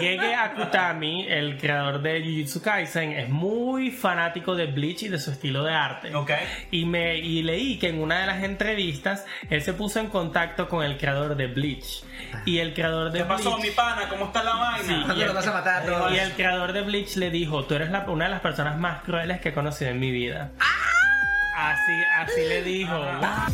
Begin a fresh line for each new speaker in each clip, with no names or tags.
Gege Akutami, el creador de Jujutsu Kaisen, es muy fanático de Bleach y de su estilo de arte.
Ok.
Y, me, y leí que en una de las entrevistas él se puso en contacto con el creador de Bleach. Y el creador de
¿Qué pasó,
Bleach.
mi pana? ¿Cómo está la vaina?
Sí.
¿Cuándo los vas a matar a todos?
Y el creador de Bleach le dijo, tú eres la- una de las personas más crueles que he conocido en mi vida. Así, así le dijo.
Ah.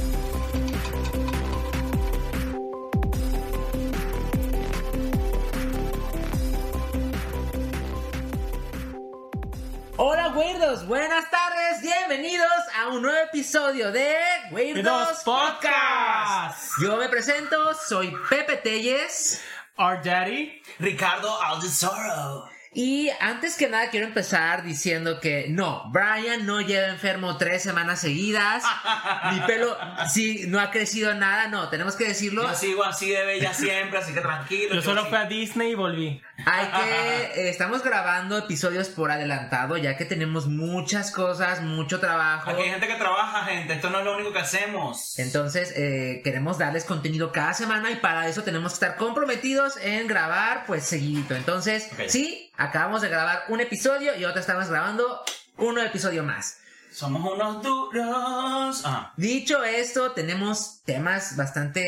Hola, güerdos, buenas tardes, bienvenidos a un nuevo episodio de Güerdos
Dos
Podcast. Yo me presento, soy Pepe Telles.
Our Daddy.
Ricardo Aldesoro.
Y antes que nada quiero empezar diciendo que no, Brian no lleva enfermo tres semanas seguidas. Mi pelo sí no ha crecido nada, no, tenemos que decirlo.
Yo sigo así de bella siempre, así que tranquilo.
Yo solo
sí-
fui a Disney y volví.
Hay que eh, estamos grabando episodios por adelantado, ya que tenemos muchas cosas, mucho trabajo.
Aquí hay gente que trabaja, gente. Esto no es lo único que hacemos.
Entonces, eh, queremos darles contenido cada semana y para eso tenemos que estar comprometidos en grabar, pues, seguidito. Entonces,
Ok.
sí, acabamos de grabar un episodio y ahora estamos grabando un episodio más.
Somos unos duros. Ajá.
Dicho esto, tenemos temas bastante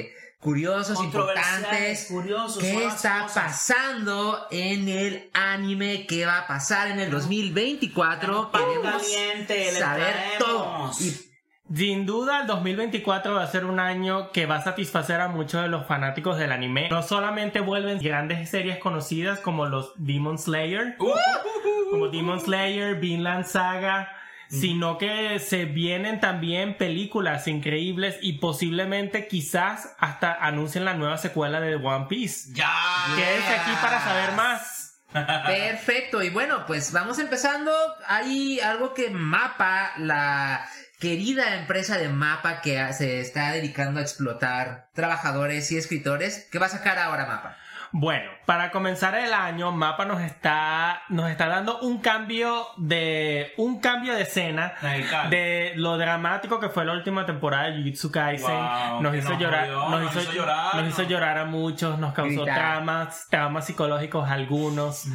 eh, curiosos, importantes.
curiosos,
¿Qué está
cosas.
pasando en el anime? ¿Qué va a pasar en el 2024?
Pan
Queremos
caliente,
saber todo. Y
Sin duda, el 2024 va a ser un año que va a satisfacer a muchos de los fanáticos del anime. No solamente vuelven grandes series conocidas como los Demon Slayer,
Uh, uh, uh,
como Demon Slayer, Vinland Saga, sino que se vienen también películas increíbles y posiblemente quizás hasta anuncien la nueva secuela de One Piece.
Ya.
Quédense aquí para saber más.
Perfecto, y bueno, pues vamos empezando. Hay algo que Mapa, la querida empresa de Mapa que se está dedicando a explotar trabajadores y escritores, ¿qué va a sacar ahora Mapa?
Bueno, para comenzar el año, Mapa nos está, nos está dando un cambio de, un cambio de escena
Radical.
de lo dramático que fue la última temporada de Jujutsu Kaisen.
Wow,
nos, hizo
nos
llorar,
jodió,
nos,
nos
hizo,
hizo llorar,
nos hizo llorar a muchos, nos causó
Gritar.
traumas, traumas psicológicos a algunos.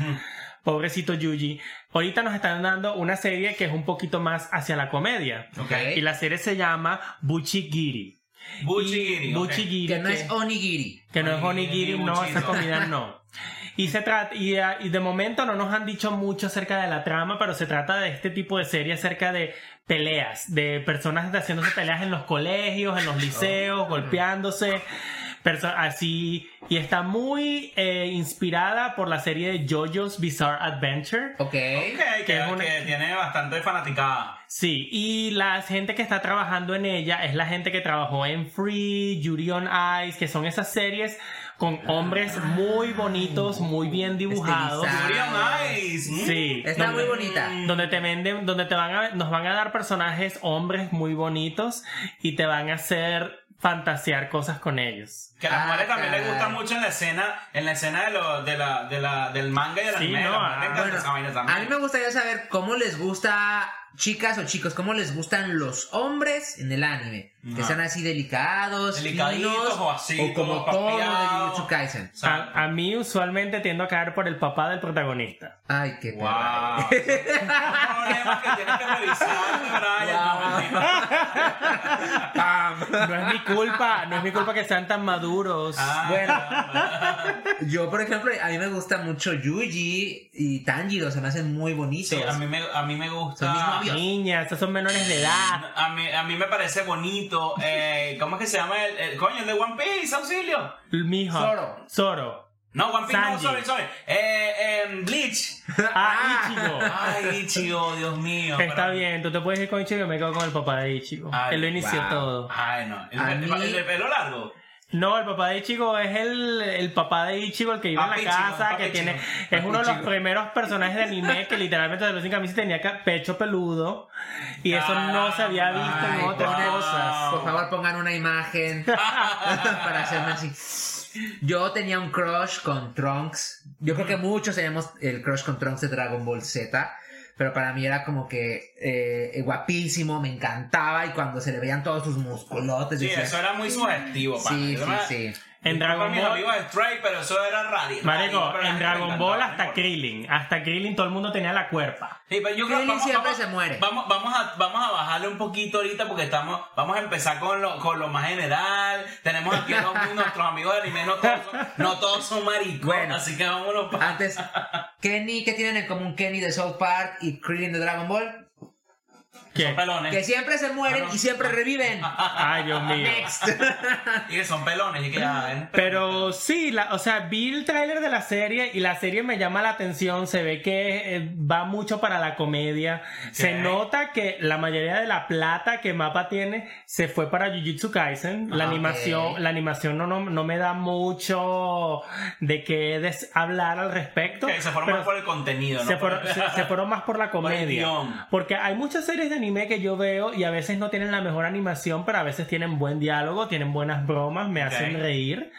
Pobrecito Yuji. Ahorita nos están dando una serie que es un poquito más hacia la comedia.
Ok.
Y la serie se llama Buchigiri.
Buchigiri,
Y
ok.
Buchigiri,
Que no es Onigiri.
que no es
Onigiri,
onigiri, no, esa comida no. Y se trata y, y de momento no nos han dicho mucho acerca de la trama, pero se trata de este tipo de serie acerca de peleas, de personas haciéndose peleas en los colegios, en los liceos, golpeándose, así y está muy eh, inspirada por la serie de JoJo's Bizarre Adventure.
Ok.
Ok, que,
Que es una-
que tiene bastante fanaticada.
Sí, y la gente que está trabajando en ella es la gente que trabajó en Free, Yuri on Ice, que son esas series con hombres muy bonitos, muy bien dibujados.
Mm.
Sí,
Está
donde-
muy bonita.
Donde te venden, donde te van a, nos van a dar personajes hombres muy bonitos y te van a hacer fantasear cosas con ellos.
Que a las
Ah,
mujeres también les gusta
caray.
mucho en la escena, en la escena de lo, de la, de la, del manga y del
Sí,
anime.
no,
a las les
ah,
Bueno, a mí me gustaría saber cómo les gusta, chicas o chicos, cómo les gustan los hombres en el anime. Que sean así delicados,
Delicaditos
finos,
o así,
o como todo de. Jujutsu Kaisen.
A, a mí usualmente tiendo a caer por el papá del protagonista.
Ay, qué
Wow.
perra.
Problemas que tienes que revisar, Brian.
Wow.
No,
es mi culpa, no es mi culpa que sean tan maduros.
Ah,
Bueno. Yo, por ejemplo, a mí me gusta mucho Yuji y Tanjiro, se me hacen muy bonitos.
Sí, a mí me, a mí me
Son mis
gusta.
Novios.
Niñas, estos son menores de edad.
A mí, a mí me parece bonito. Eh, ¿Cómo es que se llama el, el- coño, el de One Piece, auxilio?
Mijo.
Zoro.
Zoro.
No, One Piece, no, sorry, sorry. Eh, eh, Bleach.
Ah, Ichigo.
Ay, Ichigo, Dios mío.
Está
pero-
bien, tú te puedes ir con Ichigo y me quedo con el papá de Ichigo.
Ay,
Él lo inició
wow.
todo.
Ay, no. El, el-
mí-
el de pelo largo.
No, el papá de Ichigo es el, el papá de Ichigo, el que vive en la
Ichigo,
casa, que tiene...
Ichigo.
Es uno de los primeros personajes de anime que literalmente de los sin camisa tenía pecho peludo. Y eso no se había visto
Ay,
en otras
ponen-
cosas.
Por favor, pongan una imagen para hacerme así. Yo tenía un crush con Trunks. Yo creo que muchos tenemos el crush con Trunks de Dragon Ball Z. Pero para mí era como que eh, guapísimo, me encantaba. Y cuando se le veían todos sus musculotes,
Sí,
decía,
eso era muy sugestivo, pana.
sí, sí, sí.
En Dragon
mis
Ball-
amigos de Stray, pero eso era radio.
Marico,
radio, pero la
en Dragon Ball
no
hasta
importa.
Krillin. Hasta Krillin todo el mundo tenía la cuerpa.
Sí, pero yo creo
Krillin
vamos-
siempre
vamos-
se muere.
Vamos, vamos, a, vamos a bajarle un poquito ahorita porque estamos, vamos a empezar con lo, con lo más general. Tenemos aquí nuestros amigos de anime, no todos son, no todos son maricos,
Bueno.
así que vámonos pa-
Antes, Kenny, ¿qué tienen en común Kenny de South Park y Krillin de Dragon Ball?
¿Qué?
Son pelones.
Que siempre se mueren y siempre reviven.
Ay, Dios mío.
Next.
Y que son pelones y que ya ven.
Pero sí, la, o sea, vi el tráiler de la serie y la serie me llama la atención. Se ve que eh, va mucho para la comedia. Se
Ok.
nota que la mayoría de la plata que Mapa tiene se fue para Jujutsu Kaisen. La
Ah,
animación,
ok.
la animación no, no, no me da mucho de qué des- hablar al respecto.
Que se fueron más por el contenido, ¿no?
se,
Por-
fueron, se- se fueron más por la
Por
comedia.
guion.
Porque hay muchas series de anime que yo veo y a veces no tienen la mejor animación, pero a veces tienen buen diálogo, tienen buenas bromas, me hacen reír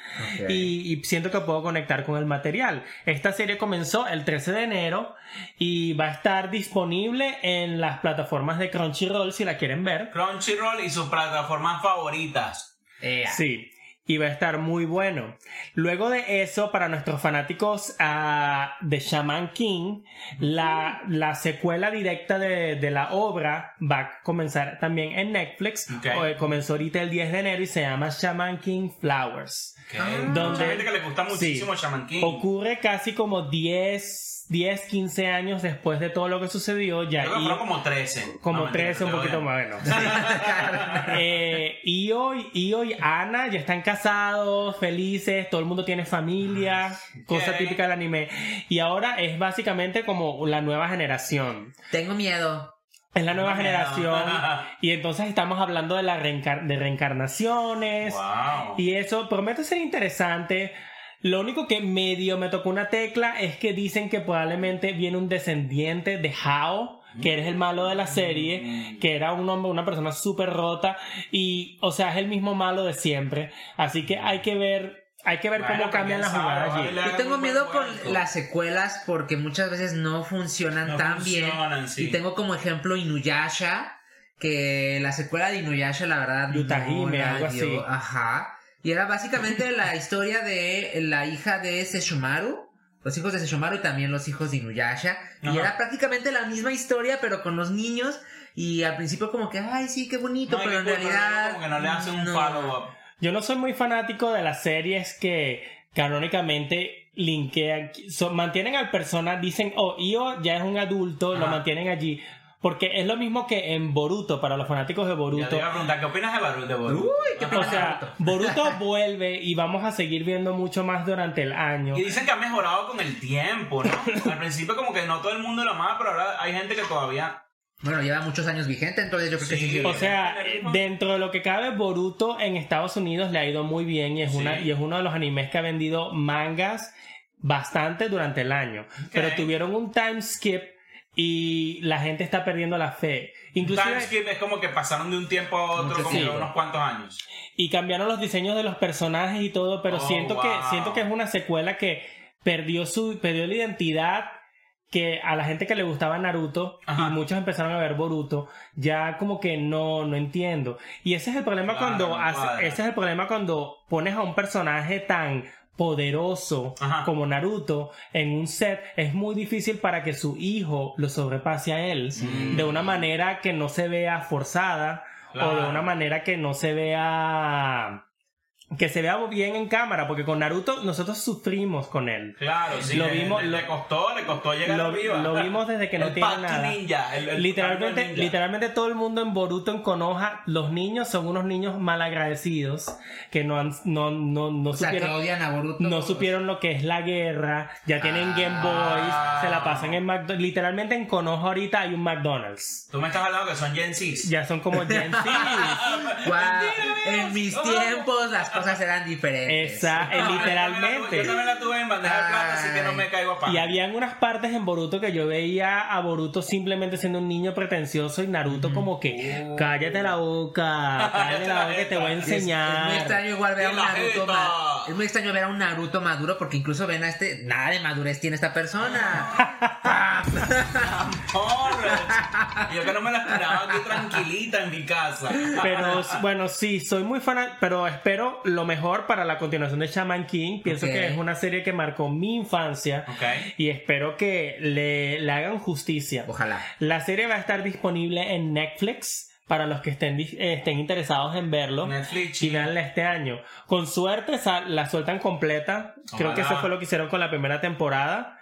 y, y siento que puedo conectar con el material. Esta serie comenzó el 13 de enero y va a estar disponible en las plataformas de Crunchyroll si la quieren ver.
Crunchyroll y sus plataformas favoritas.
Sí. Y va a estar muy bueno. Luego de eso, para nuestros fanáticos ah, de Shaman King, la, la secuela directa de, de la obra va a comenzar también en Netflix.
Ok.
O, eh, comenzó ahorita el 10 de enero y se llama Shaman King Flowers.
Que
Ah.
Donde-
mucha gente que le gusta muchísimo
Sí.
Shaman King.
Ocurre casi como 10, 10, 15 años después de todo lo que sucedió. Ya,
Creo que
y-
fueron como 13.
como
No, mentira,
13, un poquito más, bueno. eh, y- Io y Ana ya están casados, felices, todo el mundo tiene familia, cosa típica del anime. Y ahora es básicamente como la nueva generación.
Tengo miedo.
Es la nueva generación. Y entonces estamos hablando de, la reencar- de reencarnaciones.
Wow.
Y eso promete ser interesante. Lo único que medio me tocó una tecla es que dicen que probablemente viene un descendiente de Hao, que eres el malo de la serie, que era un hombre, una persona súper rota, y, o sea, es el mismo malo de siempre. Así que hay que ver, hay que ver
Bueno,
cómo
pues,
cambian las jugadas allí.
Yo tengo miedo con las secuelas porque muchas veces no funcionan
No
tan bien.
funcionan, sí.
Y tengo como ejemplo Inuyasha, que la secuela de Inuyasha, la verdad,
Yutahime,
no la
algo
dio.
así.
Ajá. Y era básicamente la historia de la hija de Sesshomaru, los hijos de Sesshomaru y también los hijos de Inuyasha. Y
Ajá.
era prácticamente la misma historia, pero con los niños. Y al principio como que, ay, sí, qué bonito,
No,
pero en realidad...
Como que no le hacen un
no.
follow-up.
Yo no soy muy fanático de las series que canónicamente linkean, mantienen al persona, dicen, oh, Io ya es un adulto, lo mantienen allí. Porque es lo mismo que en Boruto, para los fanáticos de
Ya
Boruto.
te iba a preguntar, ¿qué opinas de Boruto?
Uy, qué
O
opinas de
sea, Boruto vuelve y vamos a seguir viendo mucho más durante el año.
Y dicen que ha mejorado con el tiempo, ¿no? Al principio como que no todo el mundo lo amaba, pero ahora hay gente que todavía...
Bueno, lleva muchos años vigente, entonces yo creo que sí.
Sí.
sí.
O sea,
¿Tiene ritmo?
dentro de lo que cabe, Boruto en Estados Unidos le ha ido muy bien y es,
Sí.
una, y es uno de los animes que ha vendido mangas bastante durante el año. Pero tuvieron un time skip y la gente está perdiendo la fe. Inclusive,
es como que pasaron de un tiempo a otro como unos cuantos años.
y cambiaron los diseños de los personajes y todo, pero
Oh,
siento que siento que es una secuela que perdió su perdió la identidad que a la gente que le gustaba Naruto
Ajá.
y muchos empezaron a ver Boruto ya como que no no entiendo y ese es el problema
Claro,
cuando hace- ese es el problema cuando pones a un personaje tan poderoso
Ajá.
como Naruto en un set es muy difícil para que su hijo lo sobrepase a él de una manera que no se vea forzada o de una manera que no se vea que se vea bien en cámara porque con Naruto nosotros sufrimos con él
Claro, sí.
Lo
le,
vimos-
le,
lo-
le costó, le costó llegar
lo,
arriba.
lo vimos desde que no
el
tiene nada
Ninja, el- el
literalmente
Ninja.
literalmente todo el mundo en Boruto en Konoha los niños son unos niños malagradecidos que no han, no no no
O sea, que
supieron
odian a Boruto.
no supieron lo que es la guerra, ya tienen
Ah.
Game Boys, se la pasan en McDonald's. Literalmente en Konoha ahorita hay un McDonald's.
Tú me estás hablando que son Gen Zs.
Ya son como Gen Z.
Guau, en mis tiempos las cosas eran diferentes.
Esa, eh,
No, Yo también, la tuve,
literalmente.
yo también la tuve en bandeja de plata, así que no me caigo a pan.
Y habían unas partes en Boruto que yo veía a Boruto simplemente siendo un niño pretencioso y Naruto como que cállate la boca, cállate la boca que te voy a
Es- Es, muy
enseñar.
extraño igual ver a un Naruto
jeta.
ma- es muy extraño ver a un Naruto maduro porque incluso ven a este. Nada de madurez tiene esta persona.
Yo que no me la esperaba aquí tranquilita en mi casa.
Pero bueno, sí, soy muy fan, pero espero lo mejor para la continuación de Shaman King. Pienso que es una serie que marcó mi infancia y espero que le, le hagan justicia.
Ojalá.
La serie va a estar disponible en Netflix para los que estén, eh, estén interesados en verlo.
Netflix,
y veanla este año. Con suerte la sueltan completa. Creo que eso fue lo que hicieron con la primera temporada.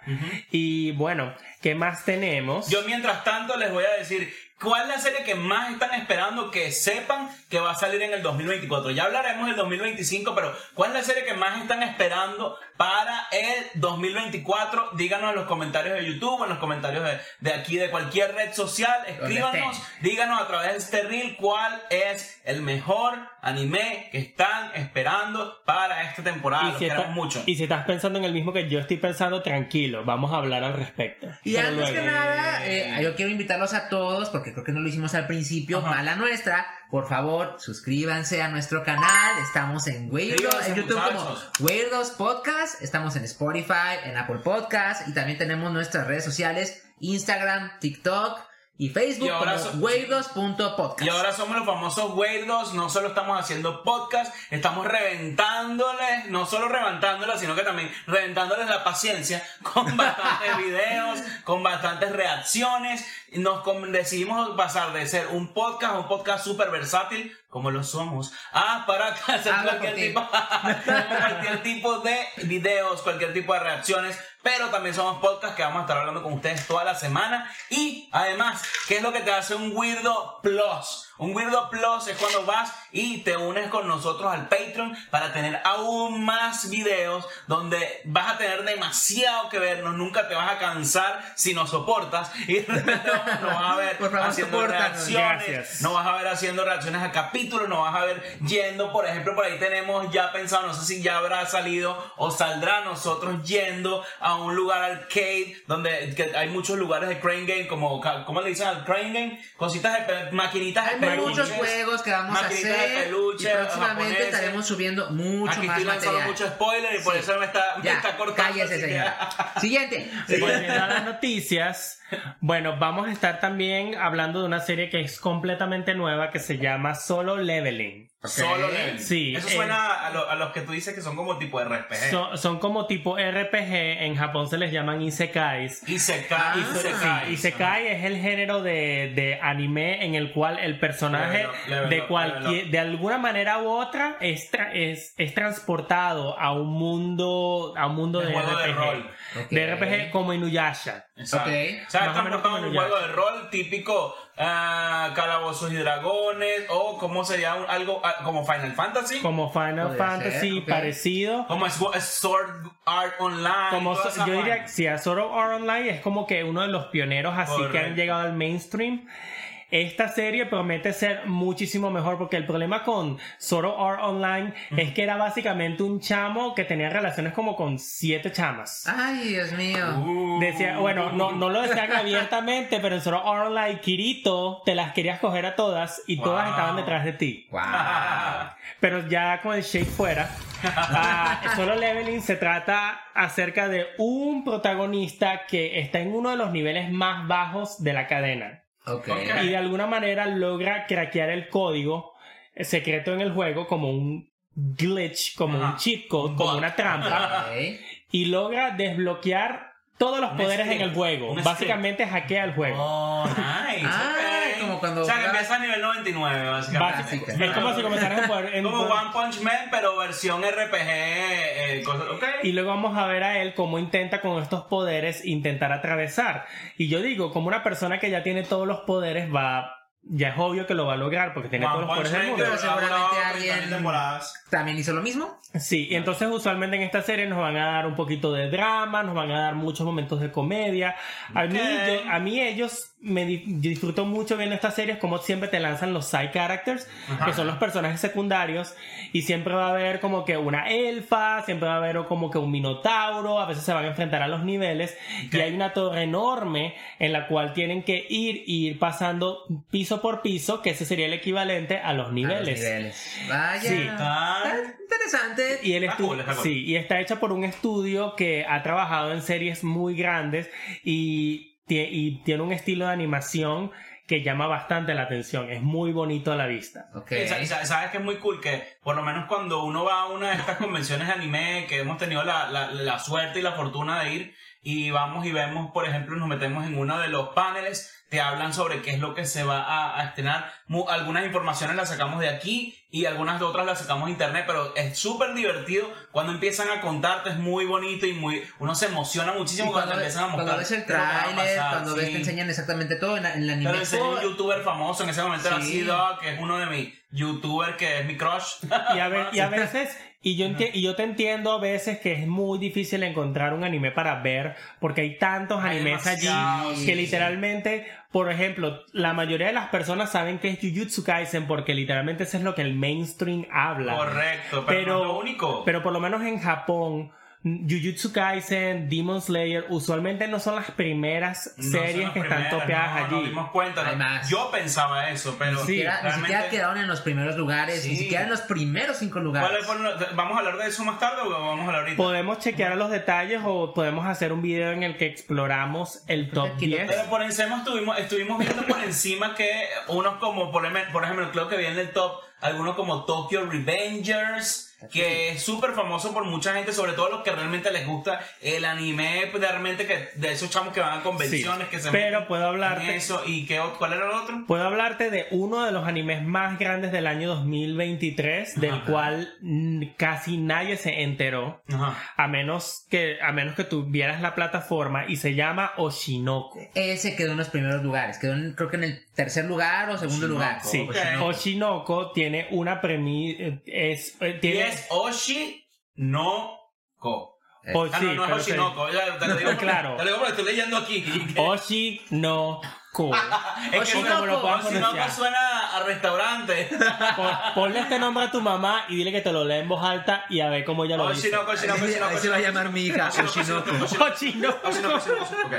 Y bueno, ¿qué más tenemos?
Yo mientras tanto les voy a decir cuál es la serie que más están esperando que sepan que va a salir en el 2024. Ya hablaremos del 2025, pero ¿cuál es la serie que más están esperando para el 2024? Díganos en los comentarios de YouTube, en los comentarios de, de aquí, de cualquier red social. Escríbanos, díganos a través de este reel cuál es el mejor anime que están esperando para esta temporada. Los
si
queremos
está-
mucho.
y si estás pensando en el mismo que yo estoy pensando, tranquilo, vamos a hablar al respecto.
Y
Pero
antes
luego.
que nada, eh, yo quiero invitarlos a todos, porque creo que no lo hicimos al principio,
Ajá.
mala nuestra. Por favor, suscríbanse a nuestro canal. Estamos en Weirdos, en YouTube
muchachos.
como Weirdos Podcast. Estamos en Spotify, en Apple Podcast. Y también tenemos nuestras redes sociales, Instagram, TikTok y Facebook
Y ahora
como
so-
weirdos.podcast.
Y ahora somos los famosos weirdos, no solo estamos haciendo podcast, estamos reventándoles, no solo reventándoles, sino que también reventándoles la paciencia con bastantes videos, con bastantes reacciones. Nos decidimos pasar de ser un podcast a un podcast súper versátil, como lo somos, a para hacer cualquier tipo, cualquier tipo de videos, cualquier tipo de reacciones, pero también somos podcast que vamos a estar hablando con ustedes toda la semana. Y además, ¿qué es lo que te hace un Weirdo Plus? Un Weirdo Plus es cuando vas y te unes con nosotros al Patreon para tener aún más videos donde vas a tener demasiado que vernos, nunca te vas a cansar si nos soportas y de repente nos vas a ver
Por favor,
haciendo reacciones,
Gracias.
no vas a ver haciendo reacciones a capítulos, no vas a ver yendo, por ejemplo, por ahí tenemos ya pensado, no sé si ya habrá salido o saldrá nosotros yendo a un lugar arcade donde hay muchos lugares de Crane Game, como, ¿cómo le dicen al Crane Game? Cositas de maquinitas de.
Muchos juegos que vamos a hacer.
peluche,
y próximamente
japoneses.
estaremos subiendo mucho
Aquí
más
estoy lanzando
material.
mucho spoiler y por
Sí.
eso me está, me
Ya,
está cortando.
cállese,
así que-
señora. Siguiente.
Volviendo a las noticias, bueno, vamos a estar también hablando de una serie que es completamente nueva que se llama Solo Leveling.
Solo level.
Sí,
Eso
eh,
suena a, lo- a los que tú dices que son como tipo RPG.
Son, son como tipo RPG, en Japón se les llaman isekais.
y se cae,
Ah,
y se
Sí. Isekai es el género de, de anime en el cual el personaje
Level up, level
de cualquier de alguna manera u otra es, tra- es, es transportado a un mundo a un mundo
De
de,
juego de
RPG.
rol.
Ok.
De RPG como Inuyasha.
Exacto.
Ok.
O sea,
Más o menos
transportado en un juego de rol típico ah, Calabozos y Dragones o como sería un- algo ah, como Final Fantasy.
Como Final
Podría
Fantasy,
ser, ok.
parecido.
Como es, es Sword Art Online.
Como so- yo diría que si a Sword Art Online es como que uno de los pioneros así que han llegado al mainstream. Esta serie promete ser muchísimo mejor porque el problema con Sword Art Online es que era básicamente un chamo que tenía relaciones como con siete chamas.
Ay, Dios mío.
Uh.
Decía, bueno, no, no lo decían abiertamente, pero en Sword Art Online, Kirito, te las querías coger a todas y todas estaban detrás de ti.
Wow.
Pero ya con el shake fuera, ah, Solo Leveling se trata acerca de un protagonista que está en uno de los niveles más bajos de la cadena.
Ok.
Ok.
Y de alguna manera logra craquear el código secreto en el juego como un glitch, como
Ajá.
un cheat code,
Un
como una trampa. Y logra desbloquear todos los
Un
poderes en el juego.
un
Básicamente hackea el juego.
Oh, nice.
Ah. Como cuando
O sea, que empieza a nivel 99, básicamente.
Básica.
Es como si comenzaras a poder... en-
Como One Punch Man, pero versión RPG. eh, cosas- ok.
Y luego vamos a ver a él cómo intenta con estos poderes intentar atravesar. Y yo digo, como una persona que ya tiene todos los poderes va... Ya es obvio que lo va a lograr porque tiene
One
todos los poderes del mundo.
que
Pero
duraba
seguramente
30.000
alguien-
temporadas.
¿También hizo lo mismo?
Sí, y entonces usualmente en esta serie nos van a dar un poquito de drama, nos van a dar muchos momentos de comedia. A, mí,
Ok.
yo- a mí ellos me di- disfruto mucho viendo estas series como siempre te lanzan los side characters,
Ajá.
que son los personajes secundarios, y siempre va a haber como que una elfa, siempre va a haber como que un minotauro, a veces se van a enfrentar a los niveles, y hay una torre enorme en la cual tienen que ir y ir pasando piso por piso, que ese sería el equivalente a los
A los
niveles.
niveles. Vaya.
Sí.
Ah.
Interesante.
Y el
Está
estu-
cool, está cool.
sí, y está hecha por un estudio que ha trabajado en series muy grandes y, y tiene un estilo de animación que llama bastante la atención. Es muy bonito a la vista.
Ok.
Y sa- sabes que es muy cool que por lo menos cuando uno va a una de estas convenciones de anime que hemos tenido la, la- la suerte y la fortuna de ir y vamos y vemos por ejemplo nos metemos en uno de los paneles te hablan sobre qué es lo que se va a, a estrenar Mu- algunas informaciones las sacamos de aquí y algunas de otras las sacamos de internet pero es súper divertido cuando empiezan a contarte es muy bonito y muy uno se emociona muchísimo cuando,
cuando,
empiezan a mostrar
cuando ves el
pasar,
cuando ves
sí.
te enseñan exactamente todo en la, en la anime
Pero enseñó un youtuber famoso en ese momento era
Sí.
C-Dog, que es uno de mis youtubers que es mi crush.
Y a, ve- y a veces, y yo, y yo te entiendo a veces que es muy difícil encontrar un anime para ver, porque hay tantos
Hay
animes allí que literalmente, por ejemplo, la mayoría de las personas saben que es Jujutsu Kaisen porque literalmente eso es lo que el mainstream habla.
Correcto, pero,
Pero-
no es lo único.
Pero por lo menos en Japón, Jujutsu Kaisen, Demon Slayer, usualmente no son las primeras
No
series
las
que están topeadas
no,
allí.
Nos dimos cuenta.
Hay
¿no?
más.
Yo pensaba eso, pero
ni,
Sí,
siquiera, ni
realmente-
siquiera quedaron en los primeros lugares, ni
Sí.
siquiera en los primeros cinco lugares.
¿Cuáles fueron los- ¿Vamos a hablar de eso más tarde o vamos a hablar ahorita?
Podemos chequear los detalles o podemos hacer un video en el que exploramos el top
Aquí lo
10.
Pero por encima estuvimos, estuvimos viendo por encima que unos como, por ejemplo, por ejemplo, creo que viene el top, algunos como Tokyo Revengers, que es súper famoso por mucha gente, sobre todo los que realmente les gusta el anime, pues, realmente que de esos chamos que van a convenciones,
Sí,
que se
pero puedo hablarte-
en eso. ¿Y qué, cuál era el otro?
Puedo hablarte de uno de los animes más grandes del año 2023, del
Ajá.
cual casi nadie se enteró,
Ajá.
a menos que a menos que tuvieras la plataforma y se llama Oshinoko.
Ese quedó en los primeros lugares. Quedó en- creo que en el tercer lugar o segundo
Oshinoko.
lugar.
Sí,
Ok.
Oshinoko tiene una premisa es eh,
Y
tiene
es Oshi no Ko.
o-
Ah,
sí,
no, no es. Oshinoko. Ya, te lo digo porque-
Claro.
Te lo digo porque estoy leyendo aquí.
Oshinoko.
Es que
Oshinoko,
lo
Oshinoko suena a restaurante.
Pon- Ponle este nombre a tu mamá y dile que te lo lea en voz alta y a ver cómo ella lo dice.
Oshinoko, Oshinoko, Oshinoko.
así va a llamar mi hija, Oshinoko.
Oshinoko.
Oshinoko, Oshinoko. Ok.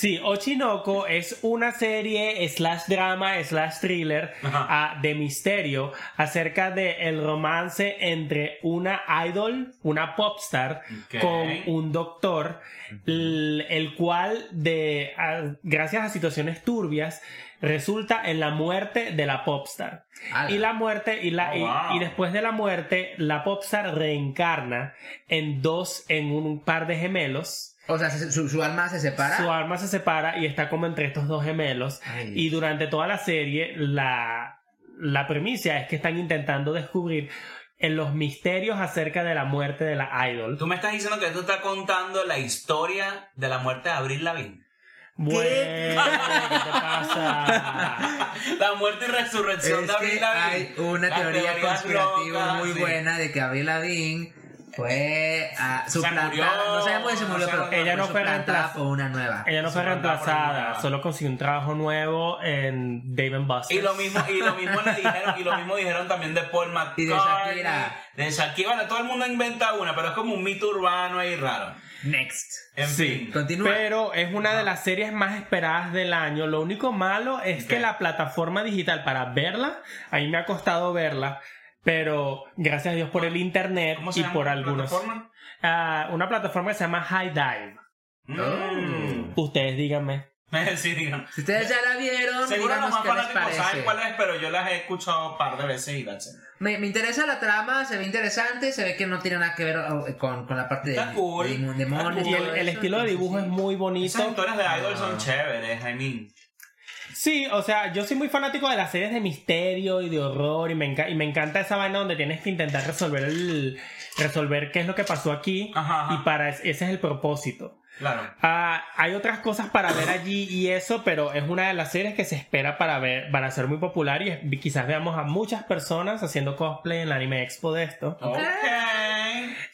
Sí, Ochinoko es una serie slash drama slash thriller ah, de misterio acerca de el romance entre una idol, una popstar, con un doctor, el, el cual de ah, gracias a situaciones turbias resulta en la muerte de la popstar.
Ala.
Y la muerte, y, la,
Oh,
y- y después de la muerte, la popstar reencarna en dos, en un par de gemelos.
O sea, se- su, su alma se separa.
Su alma se separa y está como entre estos dos gemelos.
Ay,
Y durante toda la serie, la, la premisa es que están intentando descubrir en los misterios acerca de la muerte de la idol.
Tú me estás diciendo que tú estás contando la historia de la muerte de Abril Lavigne.
Bueno, ¿qué te pasa?
La muerte y resurrección
Es
de Abril Lavigne.
hay una teoría conspirativa
locas,
muy
sí.
buena de que Avril Lavigne fue ah, suplantada.
murió,
no sabemos si se murió,
no
pero.
Ella no fue reemplazada.
por una nueva.
Ella no fue reemplazada, solo consiguió un trabajo nuevo en Dave Buster's.
Y lo mismo, y lo mismo le dijeron, y lo mismo dijeron también de Paul McCartney.
Y de Shakira.
De Shakira, bueno, todo el mundo inventa una, pero es como un mito urbano ahí raro.
Next.
En
Sí,
fin.
Continúa.
pero es una de las series más esperadas del año. Lo único malo es que
Ok.
la plataforma digital para verla, a mí me ha costado verla, pero gracias a Dios por el internet
¿Cómo se
y
llama
por
la
algunos.
plataforma?
Ah, una plataforma que se llama High Dive.
Mm.
Ustedes díganme.
sí.
Si ustedes ya la vieron,
Seguro los más fanáticos saben cuál es, pero yo las he escuchado un par de veces y it.
Me, me interesa la trama, se ve interesante, se ve que no tiene nada que ver oh, con, con la parte de,
Está cool.
de demonios.
Y el, estilo de dibujo
sí.
es muy
Esas
bonito.
historias de idol
Ah.
son chéveres, I mean.
Sí, o sea, yo soy muy fanático de las series de misterio y de horror y me, enca- y me encanta esa vaina donde tienes que intentar resolver el resolver qué es lo que pasó aquí
Ajá, ajá.
y para es- ese es el propósito.
Claro.
Ah, hay otras cosas para ver allí y eso, pero es una de las series que se espera para ver, para ser muy popular y quizás veamos a muchas personas haciendo cosplay en la Anime Expo de esto.
Ok.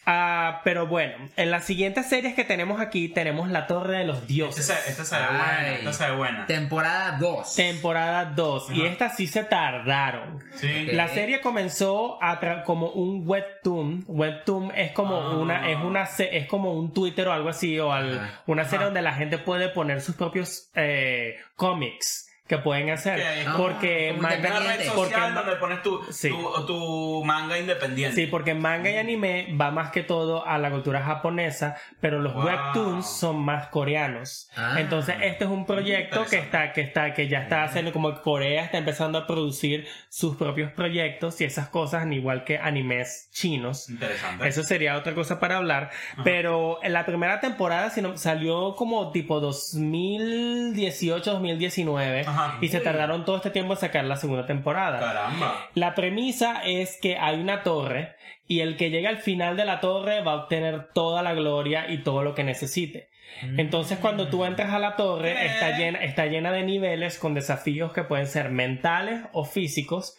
Ah, pero bueno, en las siguientes series que tenemos aquí tenemos La Torre de los
Esta
Dioses.
se, esta se ve buena, esta se ve buena.
Temporada 2.
Temporada 2. Y esta sí se tardaron.
Sí.
La serie comenzó a como un webtoon. Webtoon es como
Ah.
una es una es como un Twitter o algo así o al- una serie donde la gente puede poner sus propios eh, cómics que pueden hacer. Porque
como
manga,
Una red
porque
social
ma-
donde pones tu,
Sí.
tu, tu manga independiente.
Sí, porque manga y anime va más que todo a la cultura japonesa, pero los
Wow.
webtoons son más coreanos.
Ah.
Entonces, este es un proyecto que
Interesante.
está, que está, que ya está haciendo como Corea está empezando a producir sus propios proyectos y esas cosas, al igual que animes chinos.
Interesante.
Eso sería otra cosa para hablar. Pero en la primera temporada si no- salió como tipo 2018-2019
Ajá.
Y se tardaron todo este tiempo en sacar la segunda temporada.
Caramba.
La premisa es que hay una torre y el que llegue al final de la torre va a obtener toda la gloria y todo lo que necesite. Entonces cuando tú entras a la torre
¿Qué?
está llena, está llena de niveles con desafíos que pueden ser mentales o físicos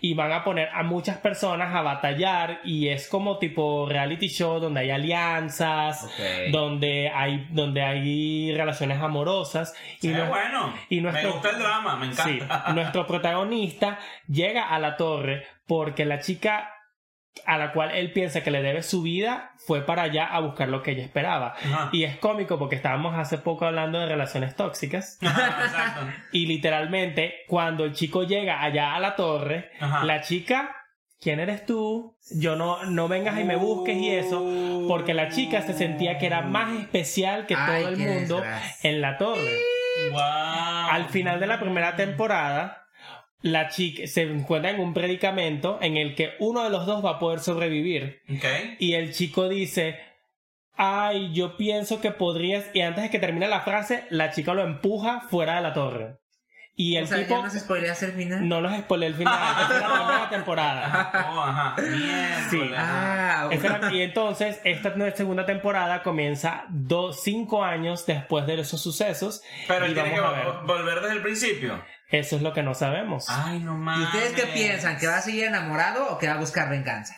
y van a poner a muchas personas a batallar y es como tipo reality show donde hay alianzas, donde hay donde hay relaciones amorosas y no-
bueno.
y nuestro-
Me gusta el drama, me
Sí,
encanta.
nuestro protagonista llega a la torre porque la chica a la cual él piensa que le debe su vida fue para allá a buscar lo que ella esperaba.
Ajá.
Y es cómico porque estábamos hace poco hablando de relaciones tóxicas
Ajá, exacto.
y literalmente cuando el chico llega allá a la torre,
Ajá.
la chica, ¿quién eres tú? Yo no, no vengas y me busques y eso, porque la chica se sentía que era más especial que
Ay,
todo el mundo
desgracia.
en la torre.
Wow.
Al final de la primera temporada, la chica se encuentra en un predicamento en el que uno de los dos va a poder sobrevivir.
Ok.
Y el chico dice, ay, yo pienso que podrías... Y antes de que termine la frase, la chica lo empuja fuera de la torre. Y el
o sea,
tipo...
¿ya no se spoileas el final?
No los spoilé el final, esa es la primera temporada.
Oh, ajá. Miércoles.
Sí.
Ah,
y entonces, esta segunda temporada comienza dos, cinco años después de esos sucesos.
Pero
y
él tiene que volver desde el principio.
Eso es lo que no sabemos.
Ay, no
¿Y
mames.
ustedes qué piensan? ¿Que va a seguir enamorado o que va a buscar venganza?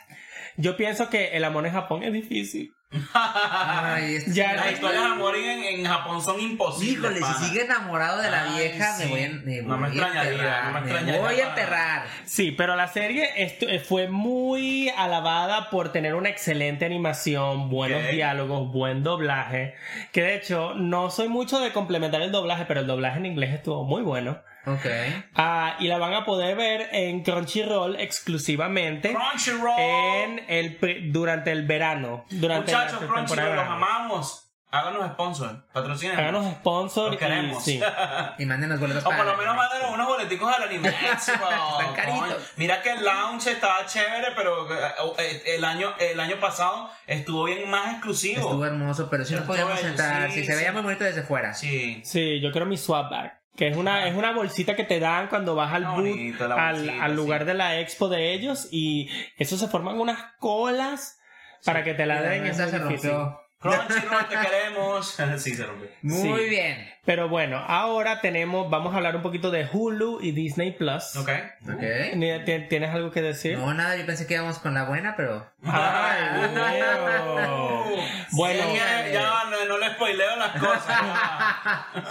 Yo pienso que el amor en Japón es difícil.
Ay,
Ya,
Las historias de amor en, en Japón son imposibles.
Híjole,
pana.
si sigue enamorado de la
Ay,
vieja,
sí.
me voy a, me
No me
voy
extrañaría,
enterrar.
no me
me voy a enterrar.
Sí, pero la serie fue muy alabada por tener una excelente animación, buenos diálogos, buen doblaje. Que de hecho, no soy mucho de complementar el doblaje, pero el doblaje en inglés estuvo muy bueno.
Ok.
Ah, y la van a poder ver en Crunchyroll exclusivamente
Crunchyroll.
en el durante el verano. Durante
Muchachos,
la
Crunchyroll, los amamos. Háganos sponsor. Patrocinen.
Háganos sponsor
Los
y
queremos.
sí.
Y manden los boletos
O por lo menos mándenos unos boleticos al anime.
Están caritos.
Mira que el lounge estaba chévere, pero eh, el año, el año pasado estuvo bien más exclusivo.
Estuvo hermoso, pero si no
Estuvo
podíamos entrar.
sí,
si se
sí.
veía muy bonito desde fuera.
Sí.
Sí, yo quiero mi swap bag. Que es una, es una bolsita que te dan cuando vas al boot,
bonito
al, lugar
sí.
de la expo de ellos y eso se forman unas colas para que te la den. Es
mesa
muy
se
difícil.
rompió.
Crunchyroll, te queremos. sí, se rompió.
Muy
Sí.
bien.
Pero bueno, ahora tenemos, vamos a hablar un poquito de Hulu y Disney Plus.
Ok.
Ok.
Ni- ti- ¿Tienes algo que decir?
No, nada, yo pensé que íbamos con la buena, pero.
Ay, bueno. Bueno.
Sí, ya, ya no, no le spoileo las cosas.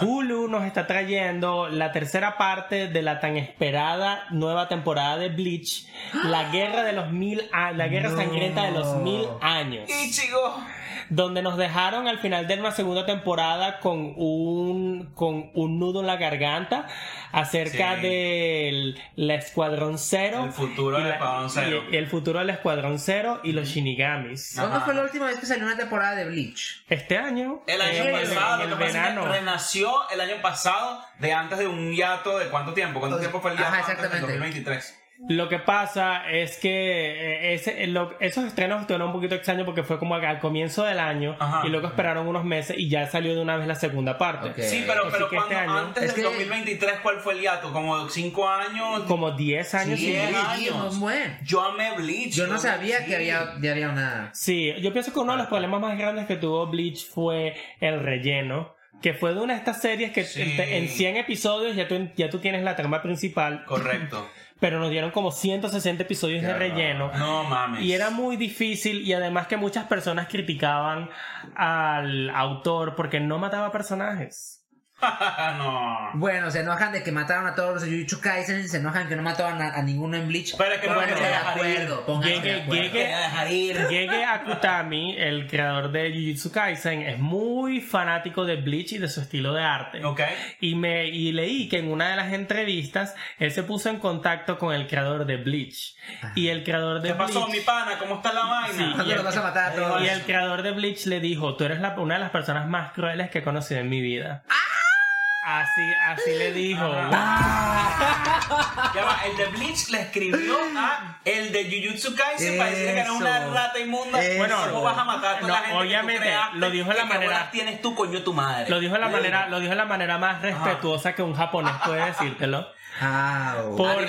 Hulu nos está trayendo la tercera parte de la tan esperada nueva temporada de Bleach, la guerra de los mil, la guerra
No.
sangrienta de los mil años,
Ichigo.
Donde nos dejaron al final de una segunda temporada con un con un nudo en la garganta acerca
Sí.
del la Escuadrón Cero,
El futuro del Escuadrón Cero.
y- y el futuro del Escuadrón Cero y los Shinigamis.
Ajá.
¿Cuándo fue la última vez que salió una temporada de Bleach?
Este año,
El año
en
pasado,
el
que
verano.
renació el año pasado de antes de un hiato de cuánto tiempo. ¿Cuánto tiempo fue el hiato
Ajá,
antes del
exactamente.
2023?
Lo que pasa es que eh, ese- lo- esos estrenos estuvieron un poquito extraños porque fue como al comienzo del año
Ajá.
y luego esperaron unos meses y ya salió de una vez la segunda parte.
Sí, pero, pero
que este
cuando,
año-
antes
Es
del
que-
2023, ¿cuál fue el hiato? ¿Como 5 años?
Como 10 años.
Sí,
sin
diez
Bleach.
años.
muy buen.
Yo amé Bleach.
Yo no sabía
sí.
que había, ya había una.
Sí, yo pienso que uno de los problemas más grandes que tuvo Bleach fue el relleno. Que fue de una de estas series que
Sí.
en 100 episodios ya tú, ya tú tienes la trama principal,
Correcto.
pero nos dieron como 160 episodios de relleno.
No mames.
Y era muy difícil y además que muchas personas criticaban al autor porque no mataba personajes.
no.
Bueno, se enojan de que mataron a todos los Jujutsu Kaisen, se enojan que no mataron a, a ninguno en Bleach.
Pero es que no
Pónganse
quería
de acuerdo, pónganse de
Llegue-
acuerdo.
llegue-
Quería dejar ir.
Akutami, el creador de Jujutsu Kaisen, es muy fanático de Bleach y de su estilo de arte.
Ok.
Y, me, y leí que en una de las entrevistas él se puso en contacto con el creador de Bleach. Y el creador de
¿Qué pasó,
Bleach.
mi pana? ¿Cómo está la vaina?
Sí,
¿Cuándo
y
vas a matar a todos?
Y el creador de Bleach le dijo, tú eres la- una de las personas más crueles que he conocido en mi vida. Así, así le dijo.
Ya va, el de Bleach le escribió a el de Jujutsu Kaisen para decirle que era una rata inmunda.
Eso.
Bueno, ¿cómo vas a matar a toda
No,
la gente que tú
obviamente,
creaste
lo dijo de la manera-
tienes tú, coño, tu madre.
Lo dijo de la manera, lo dijo de la manera más respetuosa que un japonés puede decírtelo. Porque-.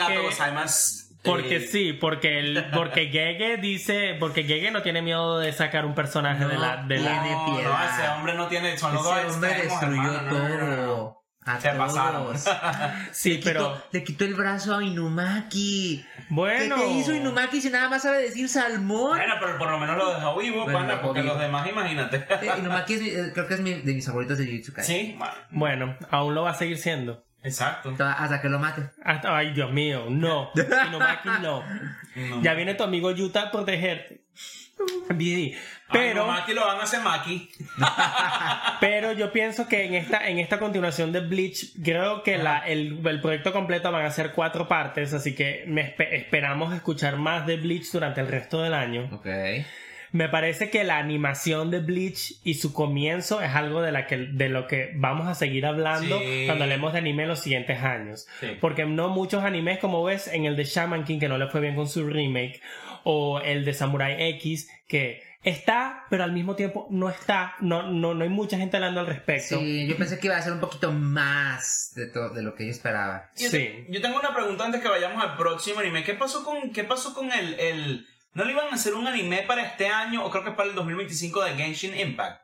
Porque
Eh,
sí, porque el, porque Gege dice, porque Gege no tiene miedo de sacar un personaje de la, de la-
tiene
No, no, ese hombre no tiene. Son los dos
Ese hombre
extremos,
destruyó
hermano, no, no, no, no.
todo. A
Se pasaron.
sí,
le,
pero
quitó, le quitó el brazo a Inumaki.
bueno.
¿Qué te hizo Inumaki si nada más sabe decir salmón?
Bueno, pero por lo menos lo dejó vivo,
Bueno,
porque
vivo.
los demás, imagínate.
Eh, Inumaki es mi- eh, creo que es mi- de mis favoritos de Jujutsu Kaisen.
Sí, bueno,
Bueno, aún lo va a seguir siendo.
exacto.
Hasta que lo mate.
Hasta, ay, Dios mío, no. Inumaki no.
No.
Ya viene tu amigo Yuta a protegerte. Bien.
Pero Maki lo van a hacer Maki.
pero yo pienso que en esta, en esta continuación de Bleach, creo que la, el, el proyecto completo van a ser cuatro partes, así que me esperamos escuchar más de Bleach durante el resto del año.
Ok.
Me parece que la animación de Bleach y su comienzo es algo de, la que, de lo que vamos a seguir hablando
Sí.
cuando hablemos de anime en los siguientes años.
Sí.
Porque no muchos animes, como ves en el de Shaman King, que no le fue bien con su remake, o el de Samurai X, que está, pero al mismo tiempo no está. No, no, no hay mucha gente hablando al respecto.
Sí, yo pensé que iba a ser un poquito más de, to- de lo que yo esperaba.
Yo,
Sí.
te- yo tengo una pregunta antes que vayamos al próximo anime. ¿Qué pasó con, qué pasó con el, el... ¿No le iban a hacer un anime para este año o creo que para el 2025 de Genshin Impact?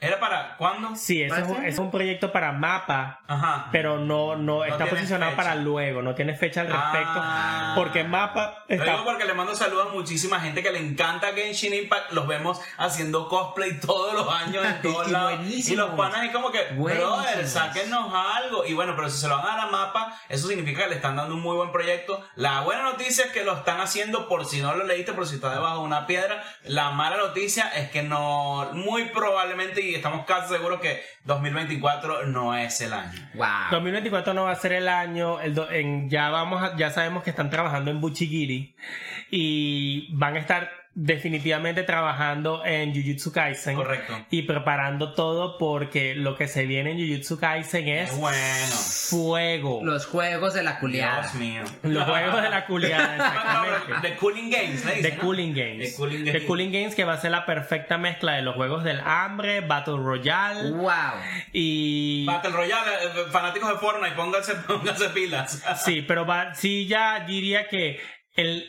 ¿Era para cuándo?
Sí, ese es, un, es un proyecto para mapa,
Ajá.
pero no, no, está
tiene
posicionado
fecha.
para luego, no tiene fecha al respecto.
Ah.
Porque mapa
Lo
está
digo porque le mando saludos a muchísima gente que le encanta Genshin Impact. Los vemos haciendo cosplay todos los años en todos
Y
lados. Y
buenísimos.
los panas es como que, brother, sáquennos algo. Y bueno, pero si se lo van a dar a mapa, eso significa que le están dando un muy buen proyecto. La buena noticia es que lo están haciendo por si no lo leíste, por si está debajo de una piedra. La mala noticia es que no, muy probablemente, y estamos casi seguros que 2024 no es el año.
Wow.
2024 no va a ser el año, el do- en, ya vamos a- ya sabemos que están trabajando en Buchigiri y van a estar definitivamente trabajando en Jujutsu Kaisen
Correcto.
y preparando todo porque lo que se viene en Jujutsu Kaisen es
bueno.
fuego.
Los juegos de la culiada.
Dios mío.
Los juegos de la culiada, exactamente.
The Cooling Games, le
The
dicen, ¿no?
Cooling Games.
The Cooling
The
Games.
Cooling Games que va a ser la perfecta mezcla de los juegos del hambre, Battle Royale
Wow.
y...
Battle Royale, eh, fanáticos de Fortnite, pónganse, pónganse pilas.
Sí, pero va, sí ya diría que el,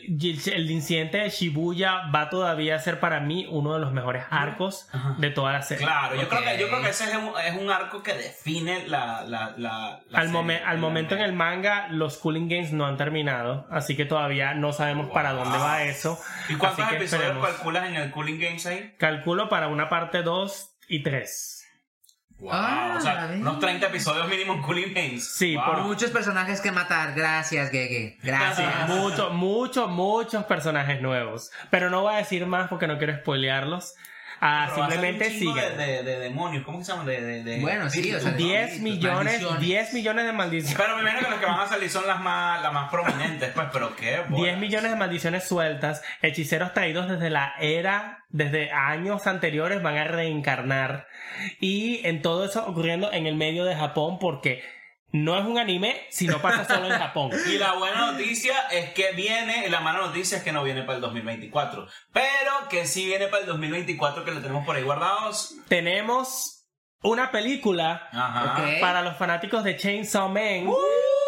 el incidente de Shibuya va todavía a ser para mí uno de los mejores arcos de toda la serie.
Claro, yo, creo que, yo creo que ese es un, es un arco que define la, la, la, la
Al,
serie,
momen- al momento en el manga, los Cooling Games no han terminado, así que todavía no sabemos para dónde va eso.
¿Y cuántos episodios
esperemos.
calculas en el Cooling Games ahí?
Calculo para una parte 2 y 3.
Wow,
Ah,
o sea,
bien.
unos 30 episodios mínimo en Cooling Games.
Sí,
Wow.
por
Muchos personajes que matar. Gracias, Gege. Gracias.
Muchos, muchos, muchos personajes nuevos. Pero no voy a decir más porque no quiero spoilearlos. Ah,
Pero
simplemente sigan.
De, de, de demonios, ¿cómo que se llaman? De, de, de-
Bueno, sí, o sea,
10 millones,
maldiciones.
10 millones de maldiciones.
Pero me imagino que las que van a salir son las más, las más prominentes, pues, pero qué. bola.
10 millones de maldiciones sueltas, hechiceros traídos desde la era, desde años anteriores van a reencarnar. Y en todo eso ocurriendo en el medio de Japón porque no es un anime, sino pasa solo en Japón.
Y la buena noticia es que viene, y la mala noticia es que no viene para el 2024. Pero que sí viene para el 2024, que lo tenemos por ahí guardados.
Tenemos una película para los fanáticos de Chainsaw Man.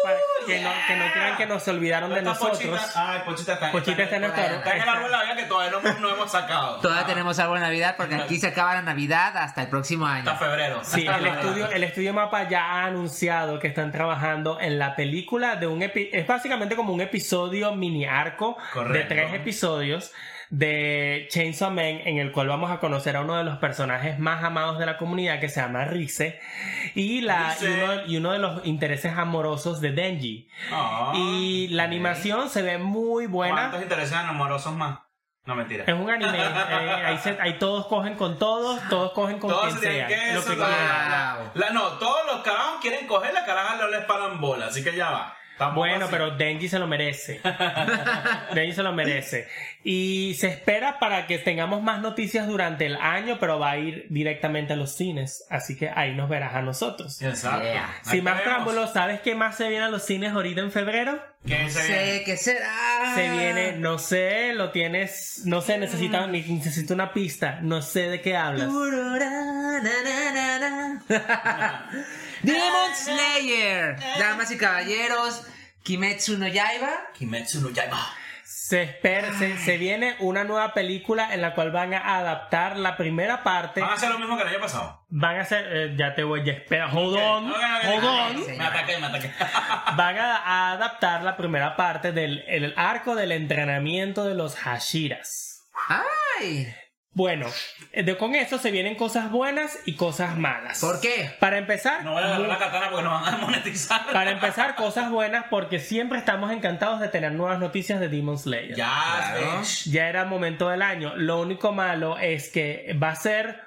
Para que, no, que no crean que nos olvidaron de nosotros.
Pochita. Ay, Pochita está,
Pochita está en el toro.
Está en el árbol de la vida que todavía no, no hemos sacado.
Todavía tenemos árbol de Navidad porque aquí se acaba la Navidad hasta el próximo año.
Hasta febrero.
Sí,
Hasta
el
febrero.
estudio, el estudio Mapa ya ha anunciado que están trabajando en la película de un epi- es básicamente como un episodio mini arco
Correcto.
de tres episodios de Chainsaw Man en el cual vamos a conocer a uno de los personajes más amados de la comunidad que se llama Rize y, la, y, uno, y uno de los intereses amorosos de Denji.
Ah,
y la animación se ve muy buena.
¿Cuántos intereses amorosos más? No, mentira.
Es un anime, eh, ahí, se- ahí todos cogen con todos, todos cogen con
Todos
quien sea,
que
lo que
la- no, todos los carajos quieren coger, la caraja no les paran bola, así que ya va. Tampoco
Bueno,
así.
pero Denji se lo merece. Denji se lo merece. Y se espera para que tengamos más noticias durante el año, pero va a ir directamente a los cines. Así que ahí nos verás a nosotros.
Exacto.
Yeah.
Ahí
Sin más
tenemos.
preámbulos, ¿sabes qué más se viene a los cines ahorita en febrero?
¿Qué se viene?
sé qué será.
Se viene, no sé, lo tienes, no sé, necesita, ni- necesito una pista, no sé de qué hablas.
Demon Slayer, damas y caballeros, Kimetsu no Yaiba.
Kimetsu no Yaiba.
Se espera, se, se viene una nueva película en la cual van a adaptar la primera parte.
Van a hacer lo mismo que el año pasado.
Van a hacer, eh, ya te voy, ya espera, on.
Sí.
Me ataqué, me ataqué.
Van a, a adaptar la primera parte del el arco del entrenamiento de los Hashiras.
¡Ay!
Bueno, eh, de, con eso se vienen cosas buenas y cosas malas.
¿Por qué?
Para empezar,
No voy a agarrar la katana porque nos van a monetizar.
para empezar, cosas buenas porque siempre estamos encantados de tener nuevas noticias de Demon Slayer.
Ya,
Claro.
Ya era momento del año. Lo único malo es que va a ser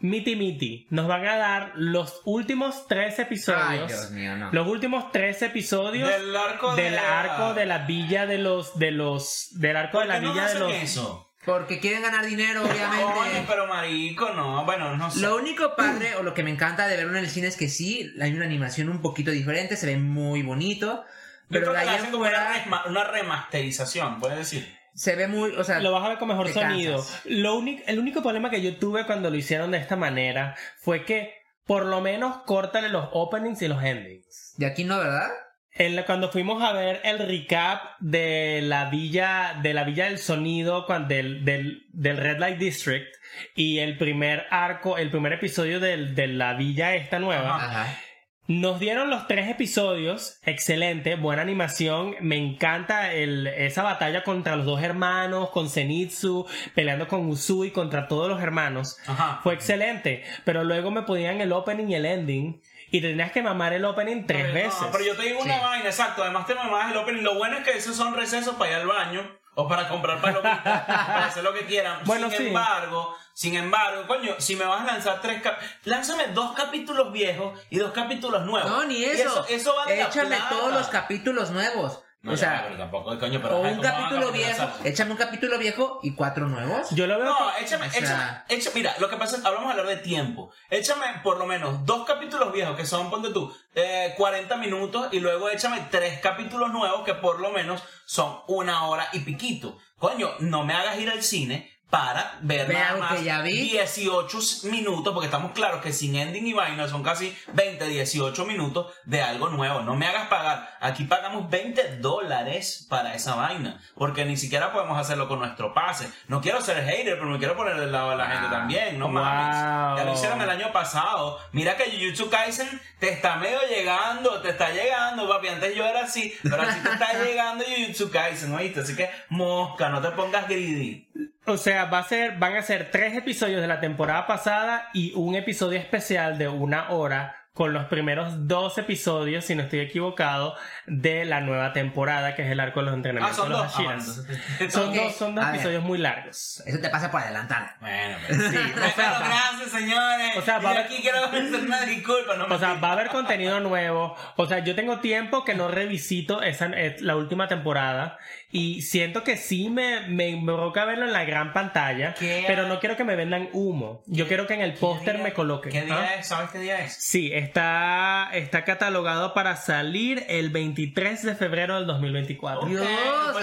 miti miti. Nos van a dar los últimos tres
Ay,
episodios.
Dios mío, no.
Los últimos tres episodios
Del arco de
del
la-
arco de la villa de los de los del arco
¿Por
de la
qué no
villa de los
eso?
Porque quieren ganar dinero, obviamente.
pero marico, no. Bueno, no sé.
Lo único padre o lo que me encanta de verlo en el cine es que sí, hay una animación un poquito diferente, se ve muy bonito.
Yo
Pero
creo
de
que hacen como una,
fuera
resma- una remasterización, puedes decir.
se ve muy, o sea,
lo vas a ver con mejor sonido. Lo único, el único problema que yo tuve cuando lo hicieron de esta manera fue que por lo menos córtale los openings y los endings.
de aquí no, ¿verdad?
En la- cuando fuimos a ver el recap de la villa de la villa del sonido del, del, del Red Light District y el primer arco el primer episodio del- de la villa esta nueva.
Ajá.
nos dieron los tres episodios excelente buena animación me encanta el, esa batalla contra los dos hermanos con Zenitsu peleando con Usui contra todos los hermanos
Ajá.
fue excelente pero luego me ponían el opening y el ending y tenías que mamar el opening tres
No,
veces
pero yo te digo una
Sí.
vaina, exacto. Además te mamás el opening. Lo bueno es que esos son recesos para ir al baño o para comprar palomitas, para hacer lo que quieran.
Bueno,
sin
sí.
embargo, sin embargo, coño, si me vas a lanzar tres cap lánzame dos capítulos viejos y dos capítulos nuevos.
No, ni
Y
eso.
eso, vale la
Échame
plata.
todos los capítulos nuevos.
No,
o
ya,
sea,
pero tampoco, coño, pero
o un
¿cómo van a
capítulo viejo, échame un capítulo viejo y cuatro nuevos.
yo lo veo
No,
como-
échame,
o sea-
échame, échame- mira, lo que pasa es, hablamos a hablar de tiempo. Échame por lo menos dos capítulos viejos que son, ponte tú, eh, 40 minutos y luego échame tres capítulos nuevos que por lo menos son una hora y piquito. Coño, no me hagas ir al cine para ver
Ve
nada más
que ya vi.
18 minutos, porque estamos claros que sin ending y vaina son casi 20, 18 minutos de algo nuevo. No me hagas pagar. Aquí pagamos 20 dólares para esa vaina, porque ni siquiera podemos hacerlo con nuestro pase. No quiero ser hater, pero me quiero poner del lado de la gente también, no
Wow.
mames. Ya lo hicieron el año pasado. Mira que Jujutsu Kaisen te está medio llegando, te está llegando, papi. Antes yo era así, pero así te está llegando Jujutsu Kaisen, ¿oíste? Así que, mosca, no te pongas greedy.
O sea, va a ser, van a ser tres episodios de la temporada pasada y un episodio especial de una hora con los primeros dos episodios, si no estoy equivocado, de la nueva temporada, que es el arco de los
Ah,
entrenamientos
son
de los
dos. Ah, bueno, entonces-
son
Ok,
dos, son dos
a ver.
episodios muy largos.
Eso te pasa por adelantar.
Bueno, pero
Sí, o
Bueno,
sea,
gracias, señores.
o sea, va a haber-
aquí quiero hacer una disculpa. No me
O sea, va a haber contenido nuevo. O sea, yo tengo tiempo que no revisito esa, eh, la última temporada. Y siento que sí me, me, provoca verlo en la gran pantalla.
¿Qué?
Pero no quiero que me vendan humo. Yo quiero que en el póster me coloquen.
¿Qué día
¿ah?
es? ¿Sabes qué día es?
Sí, está, está catalogado para salir el 23 de febrero del 2024.
Ok,
Dios,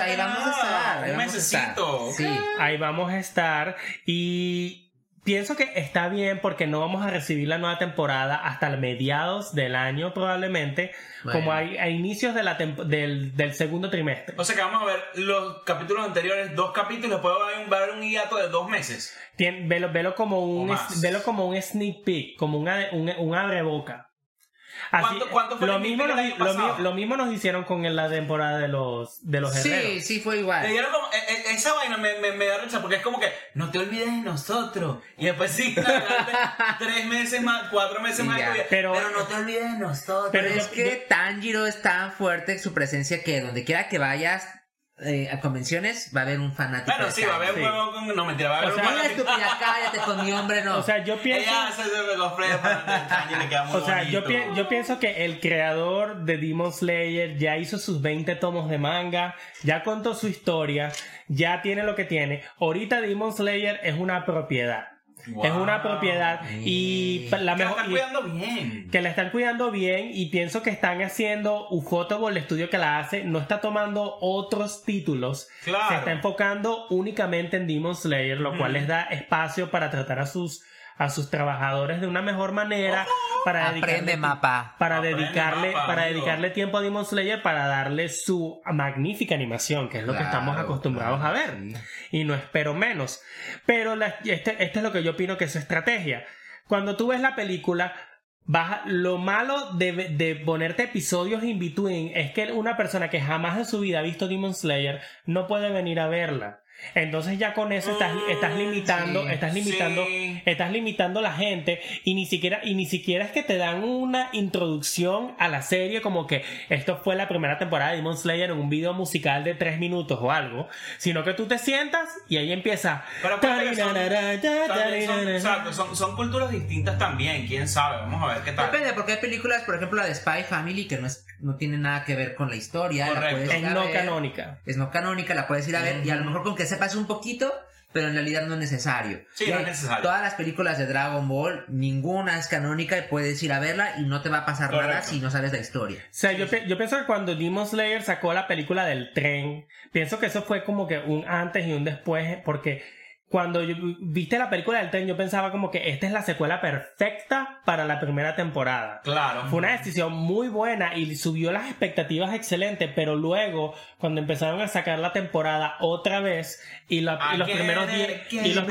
ahí vamos a estar. ahí
Un
vamos a estar. Sí.
Ahí vamos a estar y pienso que está bien porque no vamos a recibir la nueva temporada hasta mediados del año probablemente,
Bueno.
como hay- a, inicios de la del, del segundo trimestre.
O sea que vamos a ver los capítulos anteriores, dos capítulos, después va a haber un- a hiato de dos meses.
Tien- velo, velo como un velo como un sneak peek, como un, ade- un, un abreboca. Así-
¿Cuánto- cuánto fue
lo
el
mismo, nos, lo, mismo nos hicieron con la temporada de los, de los
Sí,
herreros.
sí, fue
Le
igual.
dieron como, eh, eh, esa vaina me, me, me da risa porque es como que no te olvides de nosotros. Y después sí, adelante, tres meses más, cuatro meses
Sí,
más.
Pero-
Pero, no te olvides de nosotros.
Pero yo-
es que Tanjiro es tan fuerte su presencia que donde quiera que vayas eh, a convenciones va a haber un fanático.
bueno, sí, va a haber un
Sí.
con. No, mentira, va a haber
O
un
sea,
No,
fanático.
estúpida, cállate con mi hombre, no.
O sea, yo pienso...
Ella y le queda muy
O sea, yo, pi- yo pienso que el creador de Demon Slayer ya hizo sus 20 tomos de manga, ya contó su historia, ya tiene lo que tiene. Ahorita Demon Slayer es una propiedad.
Wow.
Es una propiedad y la
Que la
mejor
están cuidando bien.
que la están cuidando bien y pienso que están haciendo Ufotable, el estudio que la hace, no está tomando otros títulos.
Claro.
Se está enfocando únicamente en Demon Slayer, lo cual les da espacio para tratar a sus a sus trabajadores de una mejor manera para
Aprende,
dedicarle
mapa.
para
Aprende,
dedicarle
mapa,
para
amigo.
dedicarle tiempo a Demon Slayer para darle su magnífica animación que es lo que estamos acostumbrados
claro,
a ver. y no espero menos. Pero la- este, este es lo que yo opino que es su estrategia. Cuando tú ves la película baja, lo malo de, de ponerte episodios in between es que una persona que jamás en su vida ha visto Demon Slayer no puede venir a verla entonces ya con eso estás, estás
Mm,
limitando
sí,
estás limitando
sí.
estás limitando a la gente y ni siquiera y ni siquiera es que te dan una introducción a la serie como que esto fue la primera temporada de Demon Slayer en un video musical de tres minutos o algo sino que tú te sientas y ahí empieza
Pero son, son, son, son culturas distintas también, quién sabe, vamos a ver qué tal.
Depende, porque hay películas, por ejemplo, la de Spy Family, que no, es, no tiene nada que ver con la historia. La puedes ir
es
a
no
ver.
canónica
Es no canónica, la puedes ir a ver y a lo mejor con que sepas un poquito, pero en realidad no es necesario.
Sí, no es necesario.
Todas las películas de Dragon Ball, ninguna es canónica y puedes ir a verla y no te va a pasar nada si no sabes la historia.
O sea, yo pienso que cuando Demon Slayer sacó la película del tren, pienso que eso fue como que un antes y un después, porque cuando yo, viste la película del tren, yo pensaba como que esta es la secuela perfecta para la primera temporada.
Claro.
Fue una decisión muy buena y subió las expectativas excelentes, pero luego, cuando empezaron a sacar la temporada otra vez y, la- y los
Again
primeros
and
10
again.
y los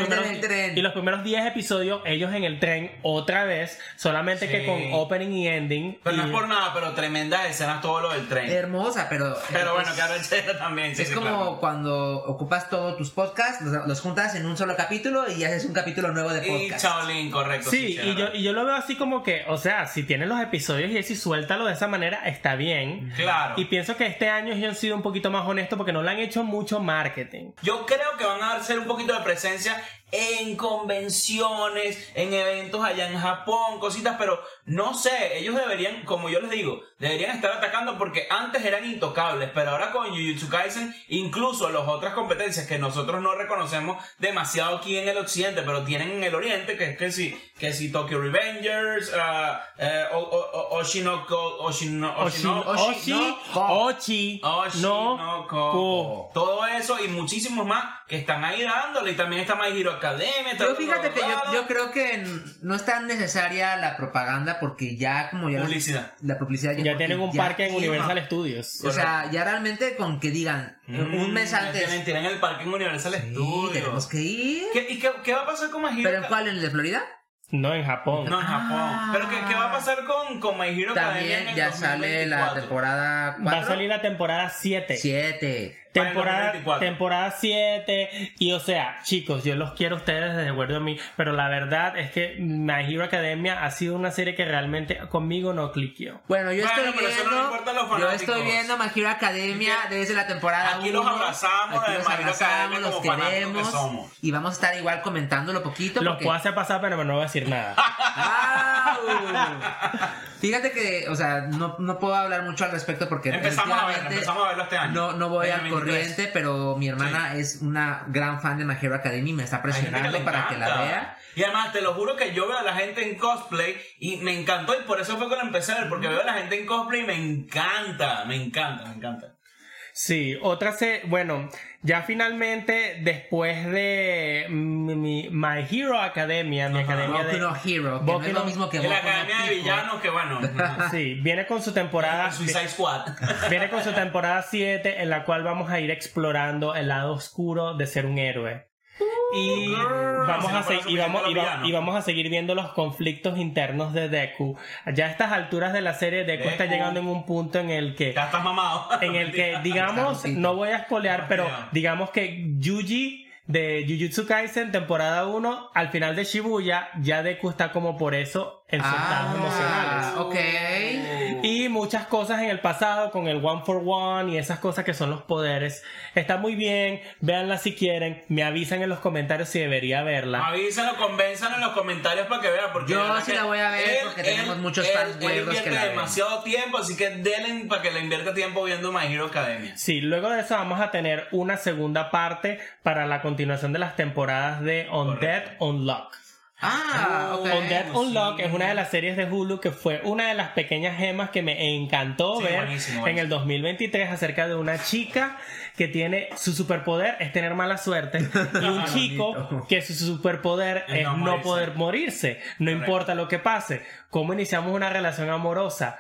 y los primeros 10 episodios ellos en el tren otra vez, solamente que
Sí.
con opening y ending.
Pero no
y-
es por nada, pero tremendas escenas todo lo del tren.
Hermosa, pero...
pero bueno,
es-
que arrechera también. sí,
Es
sí,
como
claro.
cuando ocupas todos tus podcasts, los, los juntas en un solo capítulo y haces un capítulo nuevo de
Y
podcast.
Shaolin, correcto.
Sí, y yo, y yo lo veo así como que, o sea, si tienes los episodios y así suéltalo de esa manera, está bien.
Claro.
Y pienso que este año ellos han sido un poquito más honestos porque no le han hecho mucho marketing.
Yo creo que van a hacer un poquito de presencia en convenciones, en eventos allá en Japón, cositas, pero no sé, ellos deberían, como yo les digo, deberían estar atacando porque antes eran intocables, pero ahora con Jujutsu Kaisen, incluso las otras competencias que nosotros no reconocemos demasiado aquí en el occidente, pero tienen en el oriente, que es que si, que si Tokyo Revengers, ah, eh, o- Oshinoko, Oshino,
Oshi,
Oshino-
Oshi,
no, ko.
Ochi,
Oshi,
no,
no,
ko.
ko. Todo eso y muchísimos más que están ahí dándole. Y también está My Hero Academia.
Yo fíjate que yo, yo creo que no es tan necesaria la propaganda porque ya como ya...
Publicidad.
La publicidad
Ya
porque
tienen un
ya
parque en Universal Studios.
O sea, ya realmente con que digan un mes
Mm,
antes...
Tienen, tienen el parque en Universal
Sí,
Studios.
tenemos que ir.
¿Qué, ¿Y qué, qué va a pasar con My Hero
¿Pero en
Academia?
cuál? ¿En el de Florida?
No en Japón.
No, en Japón.
Ah.
¿Pero qué, qué va a pasar con, con My Hero Academia en
También
el
ya sale la
2024?
temporada 4.
Va a salir la temporada 7.
7.
Temporada,
2024.
temporada 7 y o sea chicos yo los quiero a ustedes desde Word of Me pero la verdad es que My Hero Academia ha sido una serie que realmente conmigo no cliqueó
Bueno, yo
Bueno,
estoy
no le
viendo.
importa a los
yo estoy viendo My Hero Academia desde la temporada
aquí los
1.
abrazamos
Aquí los
My Hero
abrazamos,
Academia
los
que
queremos.
somos.
Y vamos a estar igual comentándolo poquito.
los
porque...
puedo hacer pasar pero no voy a decir nada
¡Au! Fíjate que, o sea, no, no puedo hablar mucho al respecto porque
Empezamos a verlo, empezamos a verlo este año.
No, no voy al
2023.
corriente, pero mi hermana es una gran fan de My Hero Academy y me está
que
presionando para que la vea.
Y además, te lo juro que yo veo a la gente en cosplay y me encantó y por eso fue que lo empecé a ver, porque veo a la gente en cosplay y me encanta, me encanta, me encanta.
Sí, otra se, bueno, ya finalmente después de mi, mi- My Hero Academia, mi
Ajá.
academia
Boku
de
no Hero, que
Boku
no es lo
no-
mismo que Boku
la
no
Academia de
Pico.
Villanos, que bueno,
Sí, viene con su temporada
Suicide Squad.
viene con su temporada 7 en la cual vamos a ir explorando el lado oscuro de ser un héroe. Y vamos a y vamos, y, va- vamos a seguir viendo los conflictos internos de Deku. Ya a estas alturas de la serie Deku, está
Deku.
llegando en un punto en el que
Ya estás mamado.
en el que digamos
Está
no voy a spoilear, pero digamos que Yuji de Jujutsu Kaisen temporada 1 al final de Shibuya ya Deku está como por eso en sus estados emocionales.
Ah, ok.
Y muchas cosas en el pasado con el One for One y esas cosas que son los poderes. Está muy bien, véanla si quieren, me avisan en los comentarios si debería verla.
Avísenlo, convénzanlo en los comentarios para que vean. Porque
Yo sí la voy a ver porque tenemos muchos fans
él,
que ven.
demasiado tiempo, así que denle para que le invierta tiempo viendo My Hero Academia.
Sí, luego de eso vamos a tener una segunda parte para la continuación de las temporadas de On Dead, On Lock.
Ah, ok.
On Dead,
sí.
On Lock es una de las series de Hulu que fue una de las pequeñas gemas que me encantó
Sí,
ver
buenísimo,
en el 2023 acerca de una chica que tiene su superpoder es tener mala suerte y un chico
Bonito.
que su superpoder
Es
es
no morirse.
poder morirse, no
Correcto.
importa lo que pase. ¿Cómo iniciamos una relación amorosa?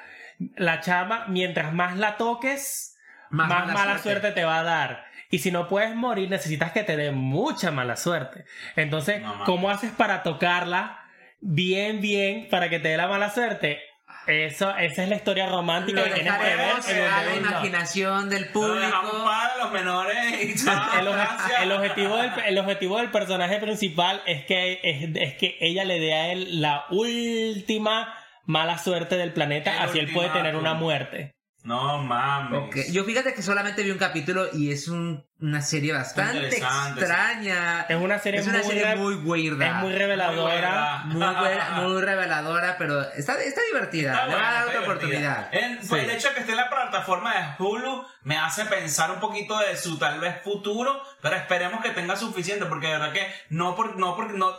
La chava, mientras más la toques,
Más
más,
mala
mala,
suerte.
suerte. te va a dar. Y si no puedes morir, necesitas que te dé mucha mala suerte. Entonces,
No.
¿cómo haces para tocarla bien, bien, para que te dé la mala suerte? Eso, esa es la historia romántica
Lo
que tienes que ver el
la imaginación del
Lo
público.
para los menores
El, oje- el objetivo del, el objetivo del personaje principal es que, es, es que ella le dé a él la última mala suerte del planeta,
El
así él puede tener una muerte.
No mames.
Ok, Yo fíjate que solamente vi un capítulo y es un- una serie bastante extraña.
Es una serie
Es una
muy
serie
re-
muy weirda.
Es muy reveladora.
Muy buena.
muy reveladora, pero está, está divertida.
Está
Le va a dar otra
divertida.
oportunidad.
En- pues,
Sí.
El hecho de que esté en la plataforma de Hulu me hace pensar un poquito de su tal vez futuro, pero esperemos que tenga suficiente, porque de verdad que no por, no porque no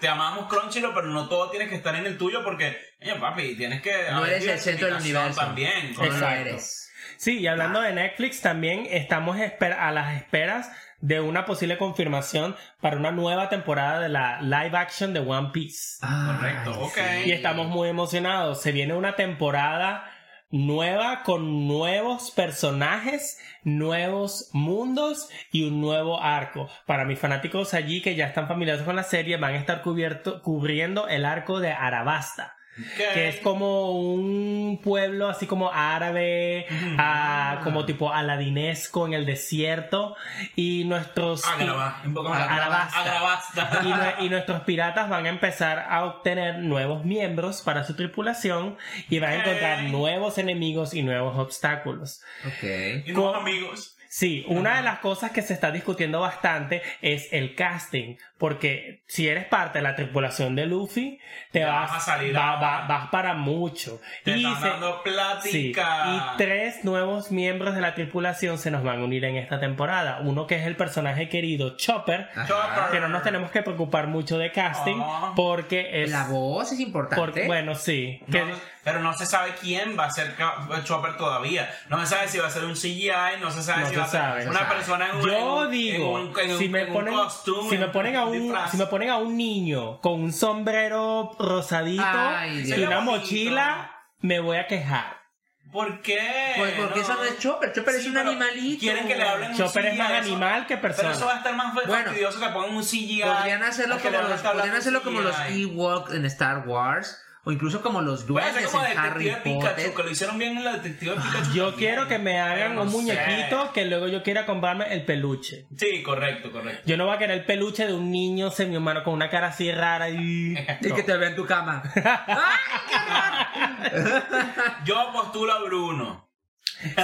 te amamos Crunchyroll, pero no todo tiene que estar en el tuyo, porque, oye, papi, tienes que
No eres el centro del universo.
también.
Exacto.
eres.
Sí, y hablando de Netflix, también estamos esper- a las esperas de una posible confirmación para una nueva temporada de la live action de One Piece.
Correcto,
Ay,
ok.
sí.
Y estamos muy emocionados. Se viene una temporada nueva con nuevos personajes, nuevos mundos y un nuevo arco. Para mis fanáticos allí que ya están familiarizados con la serie, van a estar cubriendo el arco de Arabasta. Que es como un pueblo así como árabe, ah, como tipo aladinesco en el desierto y nuestros
Agrava- un poco más.
Agrabasta.
Agrabasta.
y, nue- y nuestros piratas van a empezar a obtener nuevos miembros para su tripulación y van a encontrar nuevos enemigos y nuevos obstáculos.
Ok.
Y nuevos amigos.
Sí, una de las cosas que se está discutiendo bastante es el casting, porque si eres parte de la tripulación de Luffy, te
Ya
vas,
vas a salir
va-
a-
va- vas para mucho.
Te
y,
están
se-
dando
sí,
plática.
y tres nuevos miembros de la tripulación se nos van a unir en esta temporada. Uno que es el personaje querido Chopper.
Chopper.
que no nos tenemos que preocupar mucho de casting,
Ah.
porque es...
La voz es importante.
porque- bueno, sí. que-
No, pero no se sabe quién va a ser Chopper todavía. No se sabe si va a ser un CGI, no se sabe
No
si
se
va a ser
sabe,
no
una
sabe.
persona en un, en
Yo
un-
digo,
en un, en un-
si me
en un
ponen,
costume,
si me
en
ponen a un, si me ponen a un niño con un sombrero rosadito
Ay,
y una
bonito.
mochila, me voy a quejar.
¿Por qué?
Pues porque eso no es Chopper. Chopper es
Sí,
un
pero
animalito.
Quieren que le hablen un
Chopper es
CGI,
más
eso-
animal que persona.
Pero eso va a estar más
Bueno,
fastidioso que pongan un CGI.
Podrían hacerlo como los, podrían
un
hacerlo como los
CGI.
Ewoks en Star Wars. O incluso como los duendes
como
en Harry
Detective Pikachu,
Potter.
que lo hicieron bien en la Detective Pikachu.
Yo
también.
quiero que me hagan
no
un
sé.
muñequito que luego yo quiera comprarme el peluche.
Sí, correcto, correcto.
Yo no voy a querer el peluche de un niño semi-humano con una cara así rara y...
Y que te vea en tu cama.
Yo postulo a Bruno.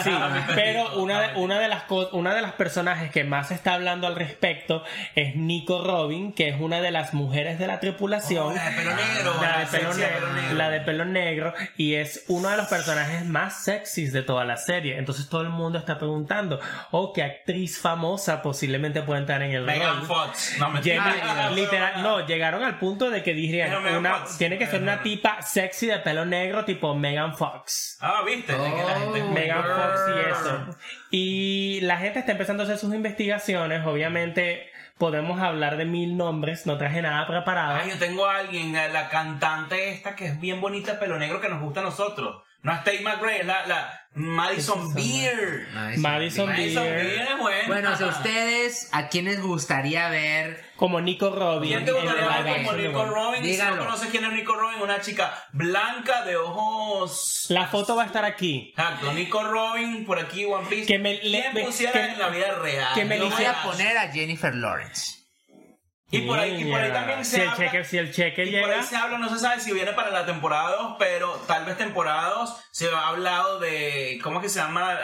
Sí, pero una de, una de las una de las personajes que más se está hablando al respecto es Nico Robin, que es una de las mujeres de la tripulación.
Oh, la de pelo negro,
La de pelo negro,
pelo negro.
la de pelo negro y es uno de los personajes más sexys de toda la serie. Entonces todo el mundo está preguntando, oh, qué actriz famosa posiblemente puede entrar en el
Megan
rol.
Fox. No, me
Llega- literal, no, llegaron al punto de que
Megan
una,
Fox.
tiene que ser una tipa sexy de pelo negro tipo Megan Fox.
Ah, viste. Es
Megan. Fox y eso. Y la gente está empezando a hacer sus investigaciones, obviamente, podemos hablar de mil nombres. No traje nada preparado.
Ay, yo tengo a alguien, la cantante esta que es bien bonita, pelo negro, que nos gusta a nosotros. No es Tate McRae, es la, la Madison Beer.
Madison
Madison
Beer.
Madison
Beer.
Beer es buena.
Bueno, de ustedes, ¿a quién les gustaría ver?
Como Nico Robin.
¿Quién te gustaría
la
ver como Nico. Robin? Si
Dígalo.
no conoces quién es Nico Robin, una chica blanca de ojos...
La foto va a estar aquí.
Exacto, Nico Robin, por aquí, One Piece.
Que me- le-
¿Quién pusiera
que-
en la vida real?
que me
Yo voy a poner a Jennifer Lawrence.
Y por ahí, y por ahí también se
si el
habla...
cheque, si el cheque
Y por
llega.
ahí se habla, no se sabe si viene para la temporada 2, pero tal vez temporada 2 se ha hablado de. ¿Cómo es que se llama?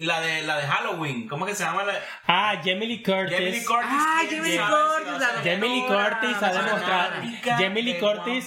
La de la de Halloween. ¿Cómo es que se llama? La,
Ah, Jamie Lee Curtis.
Jamie Lee Curtis.
Ah,
¿quién
Jamie Lee Curtis.
Jamie Lee Curtis ha demostrado. Jamie Lee Curtis.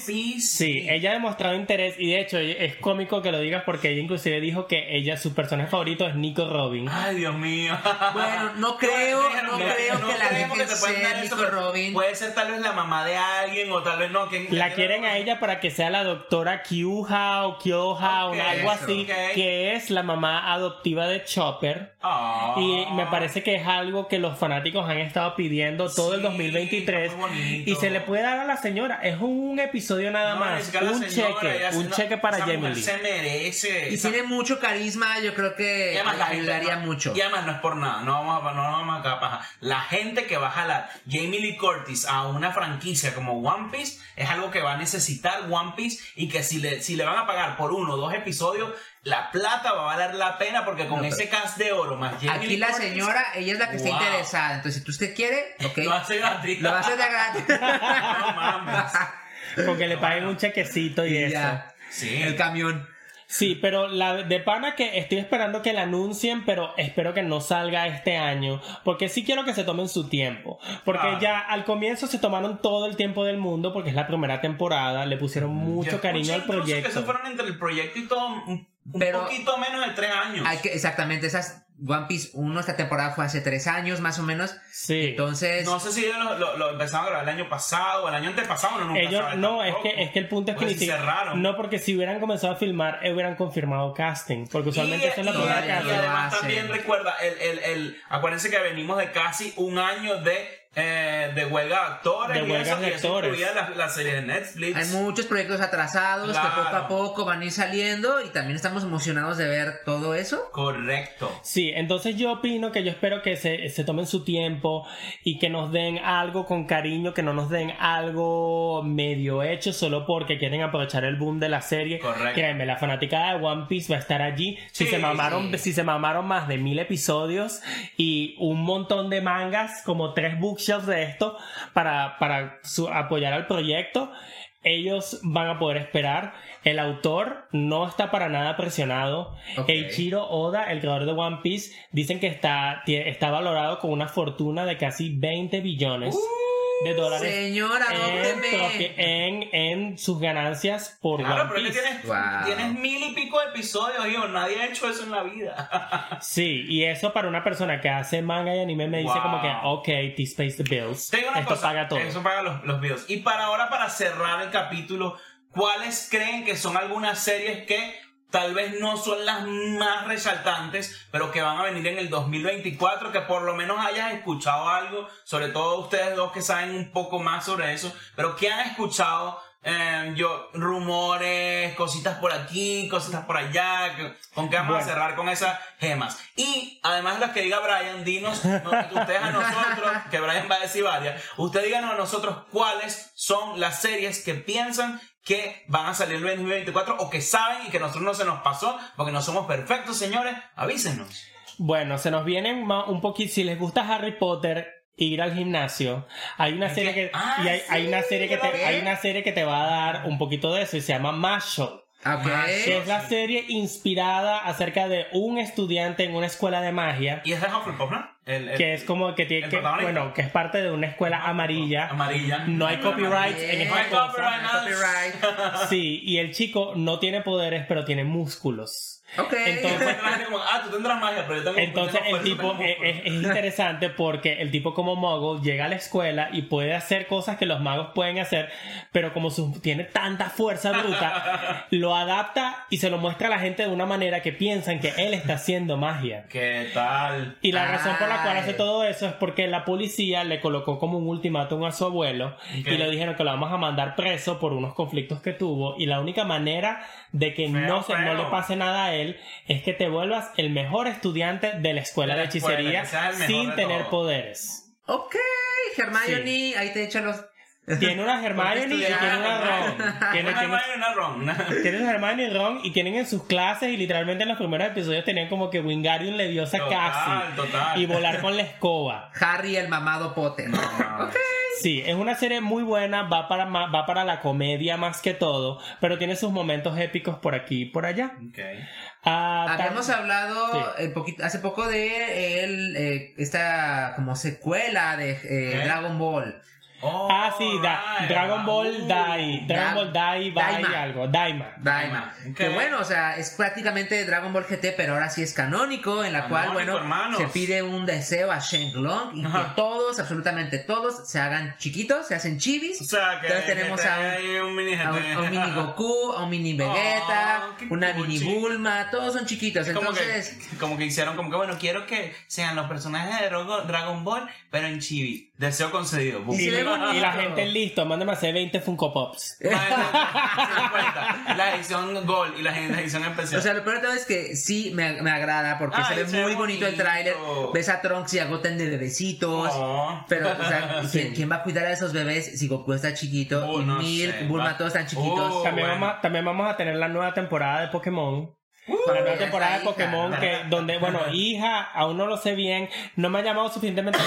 Sí, ella ha demostrado interés y de hecho es cómico que lo digas porque ella inclusive dijo que ella su personaje favorito es Nico Robin.
Ay, Dios mío.
Bueno, no creo, no creo que la dejen
pueden
ser Nico Robin.
Puede ser tal vez la mamá de alguien o tal vez no. ¿quién-
La
quién-
quieren a ella para que sea la doctora Kyuha o Kyoha o algo
eso.
así, que es la mamá adoptiva de Chopper.
Ah.
Y me parece que es algo que los fanáticos han estado pidiendo todo el
Sí,
2023
está muy bonito.
y se le puede dar a la señora. Es un episodio nada
No,
más,
es que la
un
señora,
cheque, un
no,
cheque para Jamie
se merece.
Y
esa-
tiene mucho carisma, yo creo que
además la
ayudaría
no-
mucho.
Y además no es por nada, no vamos a, no vamos a paja. La gente que va a jalar Jamie Lee Curtis a una franquicia como One Piece es algo que va a necesitar One Piece y que si le, si le van a pagar por uno o dos episodios, la plata va a valer la pena porque con
No,
ese cast de oro más Jamie
Aquí
Lee
la
Curtis,
señora, ella es la que está interesada. Entonces, si usted quiere, ok.
Lo hace gratis.
Lo va a hacer de gratis.
No mames.
Con que le paguen un chequecito y,
Y
eso.
ya.
Sí.
El camión.
Sí, pero la de pana que estoy esperando que la anuncien, pero espero que no salga este año, porque sí quiero que se tomen su tiempo, porque
Claro.
ya al comienzo se tomaron todo el tiempo del mundo, porque es la primera temporada, le pusieron mucho
Yo
cariño al proyecto.
Que se fueron entre el proyecto y todo un, un
Pero-
poquito menos de tres años.
Hay que, exactamente, esas One Piece 1, esta temporada fue hace tres años más o menos.
Sí.
Entonces,
No sé si ellos lo, lo, lo empezaron a grabar el año pasado o el año antepasado, no nunca
Ellos, no, es que, es que el punto es que
Pues
ni
si
siquiera-
cerraron.
No, porque si hubieran comenzado a filmar, eh, hubieran confirmado casting, porque usualmente
y,
eso es la
y-
primera
y
hacen.
además también recuerda, el, el, el, acuérdense que venimos de casi un año de, eh, de huelga de actores.
De
eso,
de
y eso
actores.
la, la serie de Netflix.
hay muchos proyectos atrasados
Claro.
que poco a poco van a ir saliendo y también estamos emocionados de ver todo eso.
Correcto.
Sí, entonces yo opino que yo espero que se, se tomen su tiempo y que nos den algo con cariño, que no nos den algo medio hecho solo porque quieren aprovechar el boom de la serie.
Correcto.
Créeme, la fanaticada de One Piece va a estar allí. Si
Sí,
se mamaron,
sí.
si se mamaron más de mil episodios y un montón de mangas, como tres bookshelves de esto, para, para su- apoyar al proyecto. Ellos van a poder esperar. El autor no está para nada presionado.
Ok.
Eiichiro Oda, el creador de One Piece, dicen que está, está valorado con una fortuna de casi 20 billones de dólares
Señora,
en, propi- en, en sus ganancias por
Claro,
One
pero es que
Piece.
tienes,
Wow.
tienes mil y pico episodios, hijo. Nadie ha hecho eso en la vida.
Sí, y eso para una persona que hace manga y anime me dice
Wow.
como que, ok, this pays the bills.
Te digo una
Esto
cosa,
paga todo.
Eso paga los, los videos. Y para ahora, para cerrar el capítulo, ¿cuáles creen que son algunas series que tal vez no son las más resaltantes, pero que van a venir en el 2024? Que por lo menos hayas escuchado algo, sobre todo ustedes dos que saben un poco más sobre eso, pero que han escuchado. eh, yo, rumores, cositas por aquí, cositas por allá, con qué vamos
Bueno.
a cerrar con esas gemas. Y además las que diga Brian, dinos, no, ustedes a nosotros, que Brian va a decir varias, ustedes díganos a nosotros cuáles son las series que piensan que van a salir el 2024 o que saben y que nosotros no se nos pasó, porque no somos perfectos, señores, avísenos.
Bueno, se nos vienen un poquito, si les gusta Harry Potter, ir al gimnasio. Hay una
¿En
serie que
Ah,
y hay,
sí,
hay una serie que te, hay una serie que te va a dar un poquito de eso y se llama. Que es la serie inspirada acerca de un estudiante en una escuela de magia.
Y es de Hufflepuff, ¿no? El, el-
Que es como que tiene que, bueno, que es parte de una escuela amarilla.
amarilla.
No hay copyright en
Bien.
No hay
esta cosa.
copyright.
Copyright.
Sí, y el chico no tiene poderes, pero tiene músculos.
Ok.
Entonces-
ah, tú tendrás magia, pero yo tengo
Entonces
tengo
el tipo es,
músculo.
es- es interesante porque el tipo como mago llega a la escuela y puede hacer cosas que los magos pueden hacer, pero como su- tiene tanta fuerza bruta, lo adapta y se lo muestra a la gente de una manera que piensan que él está haciendo magia.
¿Qué tal?
Y la
Ah.
razón por la cual hace todo eso es porque la policía le colocó como un ultimátum a su abuelo y le dijeron que lo vamos a mandar preso por unos conflictos que tuvo y la única manera de que
Feo,
no, se, no le pase nada a él es que te vuelvas el mejor estudiante de la escuela
De la escuela,
hechicería sin
de
tener
todo.
poderes.
Ok, Hermione, ahí te echan los...
Tiene una Hermione y tiene una Ron. Tiene,
Una Hermione y una Ron.
Tienen a Hermione y Ron y tienen en sus clases y literalmente en los primeros episodios tenían como que Wingardium Leviosa
Total,
casi
total.
y volar con la escoba.
Harry el mamado Potter.
Sí, es una serie muy buena, va para, va para la comedia más que todo, pero tiene sus momentos épicos por aquí y por allá.
Ok.
Ah, tam-
Habíamos hablado
Sí.
eh, poquito- hace poco de el, eh, esta como secuela de eh,
Ok.
Dragon Ball.
Oh,
Ah, sí, da-. Dragon Ball
Uh,
Dai, Dragon
Da-
Ball Dai, Bai
Daima.
algo, Daima.
Daima.
Ok.
Que bueno, o sea, es prácticamente Dragon Ball GT, pero ahora sí es canónico, en la cual, bueno,
hermanos.
se pide un deseo a Shenlong y
Ajá.
que todos, absolutamente todos, se hagan chiquitos, se hacen chivis.
O sea, que
Entonces tenemos a un-
mini
A un, a un mini Goku, a un mini Vegeta,
Oh, qué
una
cuchi.
mini Bulma, todos son chiquitos.
Como
Entonces,
que, como que hicieron como que bueno, quiero que sean los personajes de Dragon Ball, pero en chibi. Deseo concedido.
Y bonito.
Y la gente listo, mándame a hacer 20 Funko Pops.
la edición Gold y la edición especial.
O sea, lo peor de todo es que sí me, me agrada porque
Ay,
se ve muy bonito el
bonito.
tráiler. Ves a Trunks y a Goten de bebecitos.
Oh.
Pero, o sea,
Sí.
¿quién, quién va a cuidar a esos bebés si Goku está chiquito?
Oh,
y
no
Milk,
sé,
Bulma,
va-
todos están chiquitos.
Oh.
También,
bueno.
vamos, a- también vamos a tener la nueva temporada de Pokémon. Nueva
ya
temporada de
hija,
Pokémon
¿no?
que donde bueno hija aún no lo sé bien no me ha llamado suficientemente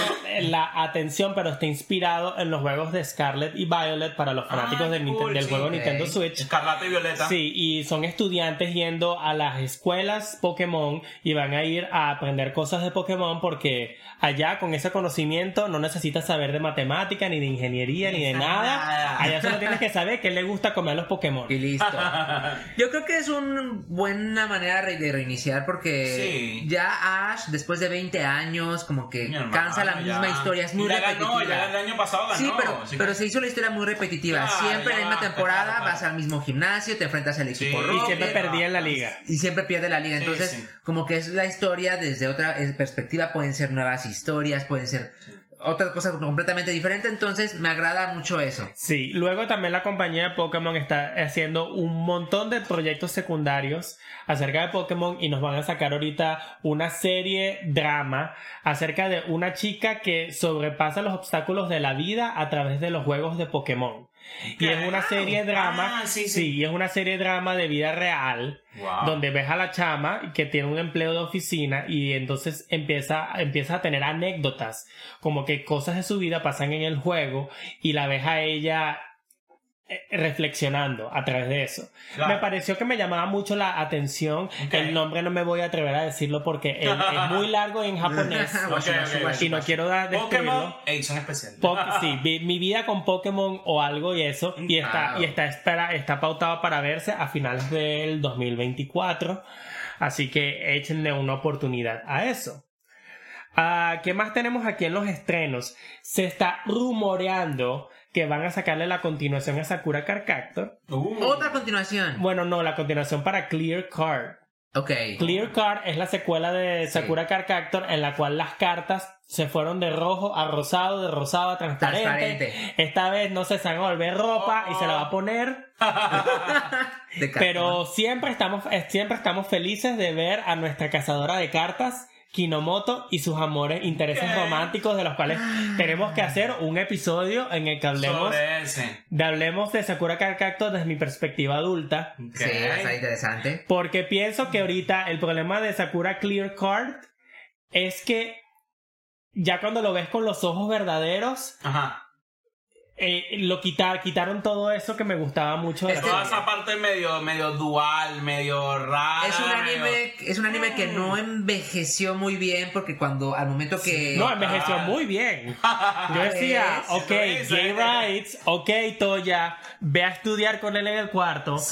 la atención pero está inspirado en los juegos de Scarlet y Violet para los fanáticos
Ah,
del,
cool,
del
sí,
juego
ok.
Nintendo Switch
Escarlata y Violeta.
Sí, y son estudiantes yendo a las escuelas Pokémon y van a ir a aprender cosas de Pokémon porque allá con ese conocimiento no necesitas saber de matemática, ni de ingeniería, ni de nada.
Nada.
Allá solo tienes que saber que le gusta comer a los Pokémon.
Y listo. Yo creo que es una buena manera de reiniciar porque
Sí.
ya Ash, después de 20 años, como que
hermano,
cansa la
ya.
misma historia, es muy
ya
repetitiva.
ganó, ya el año pasado ganó.
Sí, pero, pero se hizo la historia muy repetitiva. Siempre en la misma temporada
claro, claro.
vas al mismo gimnasio, te enfrentas al equipo
Sí.
Y siempre perdía en la liga.
y siempre pierde la liga. Entonces,
sí.
como que es la historia desde otra perspectiva, pueden ser nuevas historias, pueden ser otras cosas completamente diferentes. Entonces, me agrada mucho eso.
Sí, luego también la compañía de Pokémon está haciendo un montón de proyectos secundarios acerca de Pokémon y nos van a sacar ahorita una serie drama acerca de una chica que sobrepasa los obstáculos de la vida a través de los juegos de Pokémon. Y es una serie drama,
Ah, sí, sí.
y es una serie drama de vida real
Wow.
donde ves a la chama que tiene un empleo de oficina y entonces empieza, empieza a tener anécdotas, como que cosas de su vida pasan en el juego y la ves a ella reflexionando a través de eso.
Claro.
Me pareció que me llamaba mucho la atención. El nombre no me voy a atrever a decirlo porque es, es muy largo en japonés y no quiero dar
Pokémon
describirlo.
edición especial.
Po- sí, vi- mi vida con Pokémon o algo y eso. Y está,
Wow.
y está, espera, está pautado para verse a finales del 2024. Así que échenle una oportunidad a eso. Ah, ¿Qué más tenemos aquí en los estrenos? Se está rumoreando que van a sacarle la continuación a Sakura Card Captor.
Uh.
Otra continuación.
Bueno, no, la continuación para Clear Card.
Ok.
Clear Card es la secuela de. Sakura Card Captor en la cual las cartas se fueron de rojo a rosado, de rosado a transparente.
Transparente.
Esta vez no se van a volver ropa y se la va a poner. Pero siempre estamos, eh, siempre estamos felices de ver a nuestra cazadora de cartas, Kinomoto, y sus amores, intereses románticos de los cuales tenemos que hacer un episodio en el que hablemos,
Sobre ese.
de, hablemos de Sakura Card Captor desde mi perspectiva adulta.
Ok.
Sí, está interesante.
Porque pienso que ahorita el problema de Sakura Clear Card es que ya cuando lo ves con los ojos verdaderos,
Ajá.
Eh, lo quitar, quitaron todo eso que me gustaba mucho de
Es
la
Toda
serie.
esa parte medio, medio dual, medio rara.
Es un
medio-
anime, es un anime que no envejeció muy bien porque cuando al momento que
No, envejeció muy bien. Yo decía, ok. Jay Rights, ok, Toya, ve a estudiar con él en el cuarto.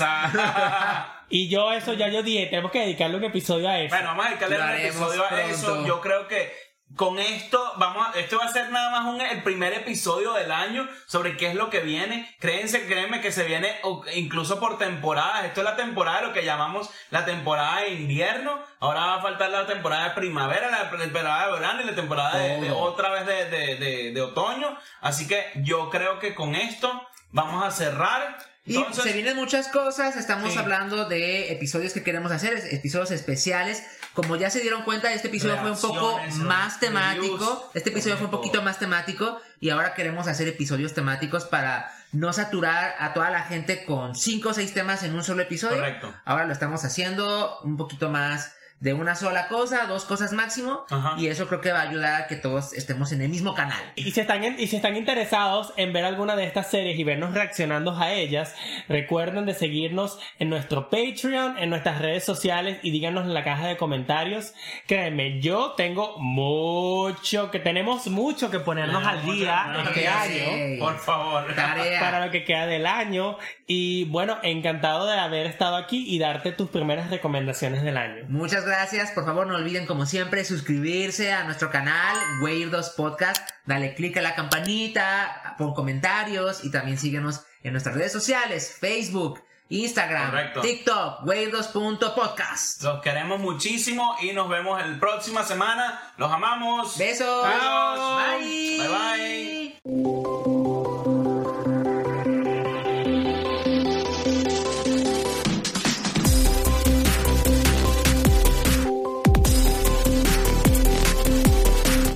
Y yo eso ya yo dije, tenemos que dedicarle un episodio a eso.
bueno, vamos a dedicarle un episodio a eso. Yo creo que con esto, vamos a, esto va a ser nada más un, el primer episodio del año sobre qué es lo que viene. Créense, créanme que se viene incluso por temporadas. Esto es la temporada de lo que llamamos la temporada de invierno. Ahora va a faltar la temporada de primavera, la temporada de verano y la temporada de, otra vez de, de- de- otoño. Así que yo creo que con esto vamos a cerrar.
Y se vienen muchas cosas, estamos
Sí.
hablando de episodios que queremos hacer, episodios especiales. Como ya se dieron cuenta, este episodio fue un poco más temático. Este episodio fue un poquito más temático y ahora queremos hacer episodios temáticos para no saturar a toda la gente con cinco o seis temas en un solo episodio.
Correcto.
Ahora lo estamos haciendo un poquito más de una sola cosa, dos cosas máximo.
Ajá.
Y eso creo que va a ayudar a que todos estemos en el mismo canal.
Y si, están en- y si están interesados en ver alguna de estas series y vernos reaccionando a ellas, recuerden de seguirnos en nuestro Patreon, en nuestras redes sociales y díganos en la caja de comentarios. Créanme, yo tengo mucho, que tenemos mucho que ponernos al día este año.
Por favor.
Tarea.
Para lo que queda del año. Y bueno, encantado de haber estado aquí y darte tus primeras recomendaciones del año.
Muchas gracias. Por favor, no olviden, como siempre, suscribirse a nuestro canal, Weirdos Podcast. Dale click a la campanita, pon comentarios y también síguenos en nuestras redes sociales: Facebook, Instagram,
Correcto.
TikTok, weirdos.podcast.
Los queremos muchísimo y nos vemos la próxima semana. Los amamos.
Besos.
Adiós.
Bye.
Bye bye.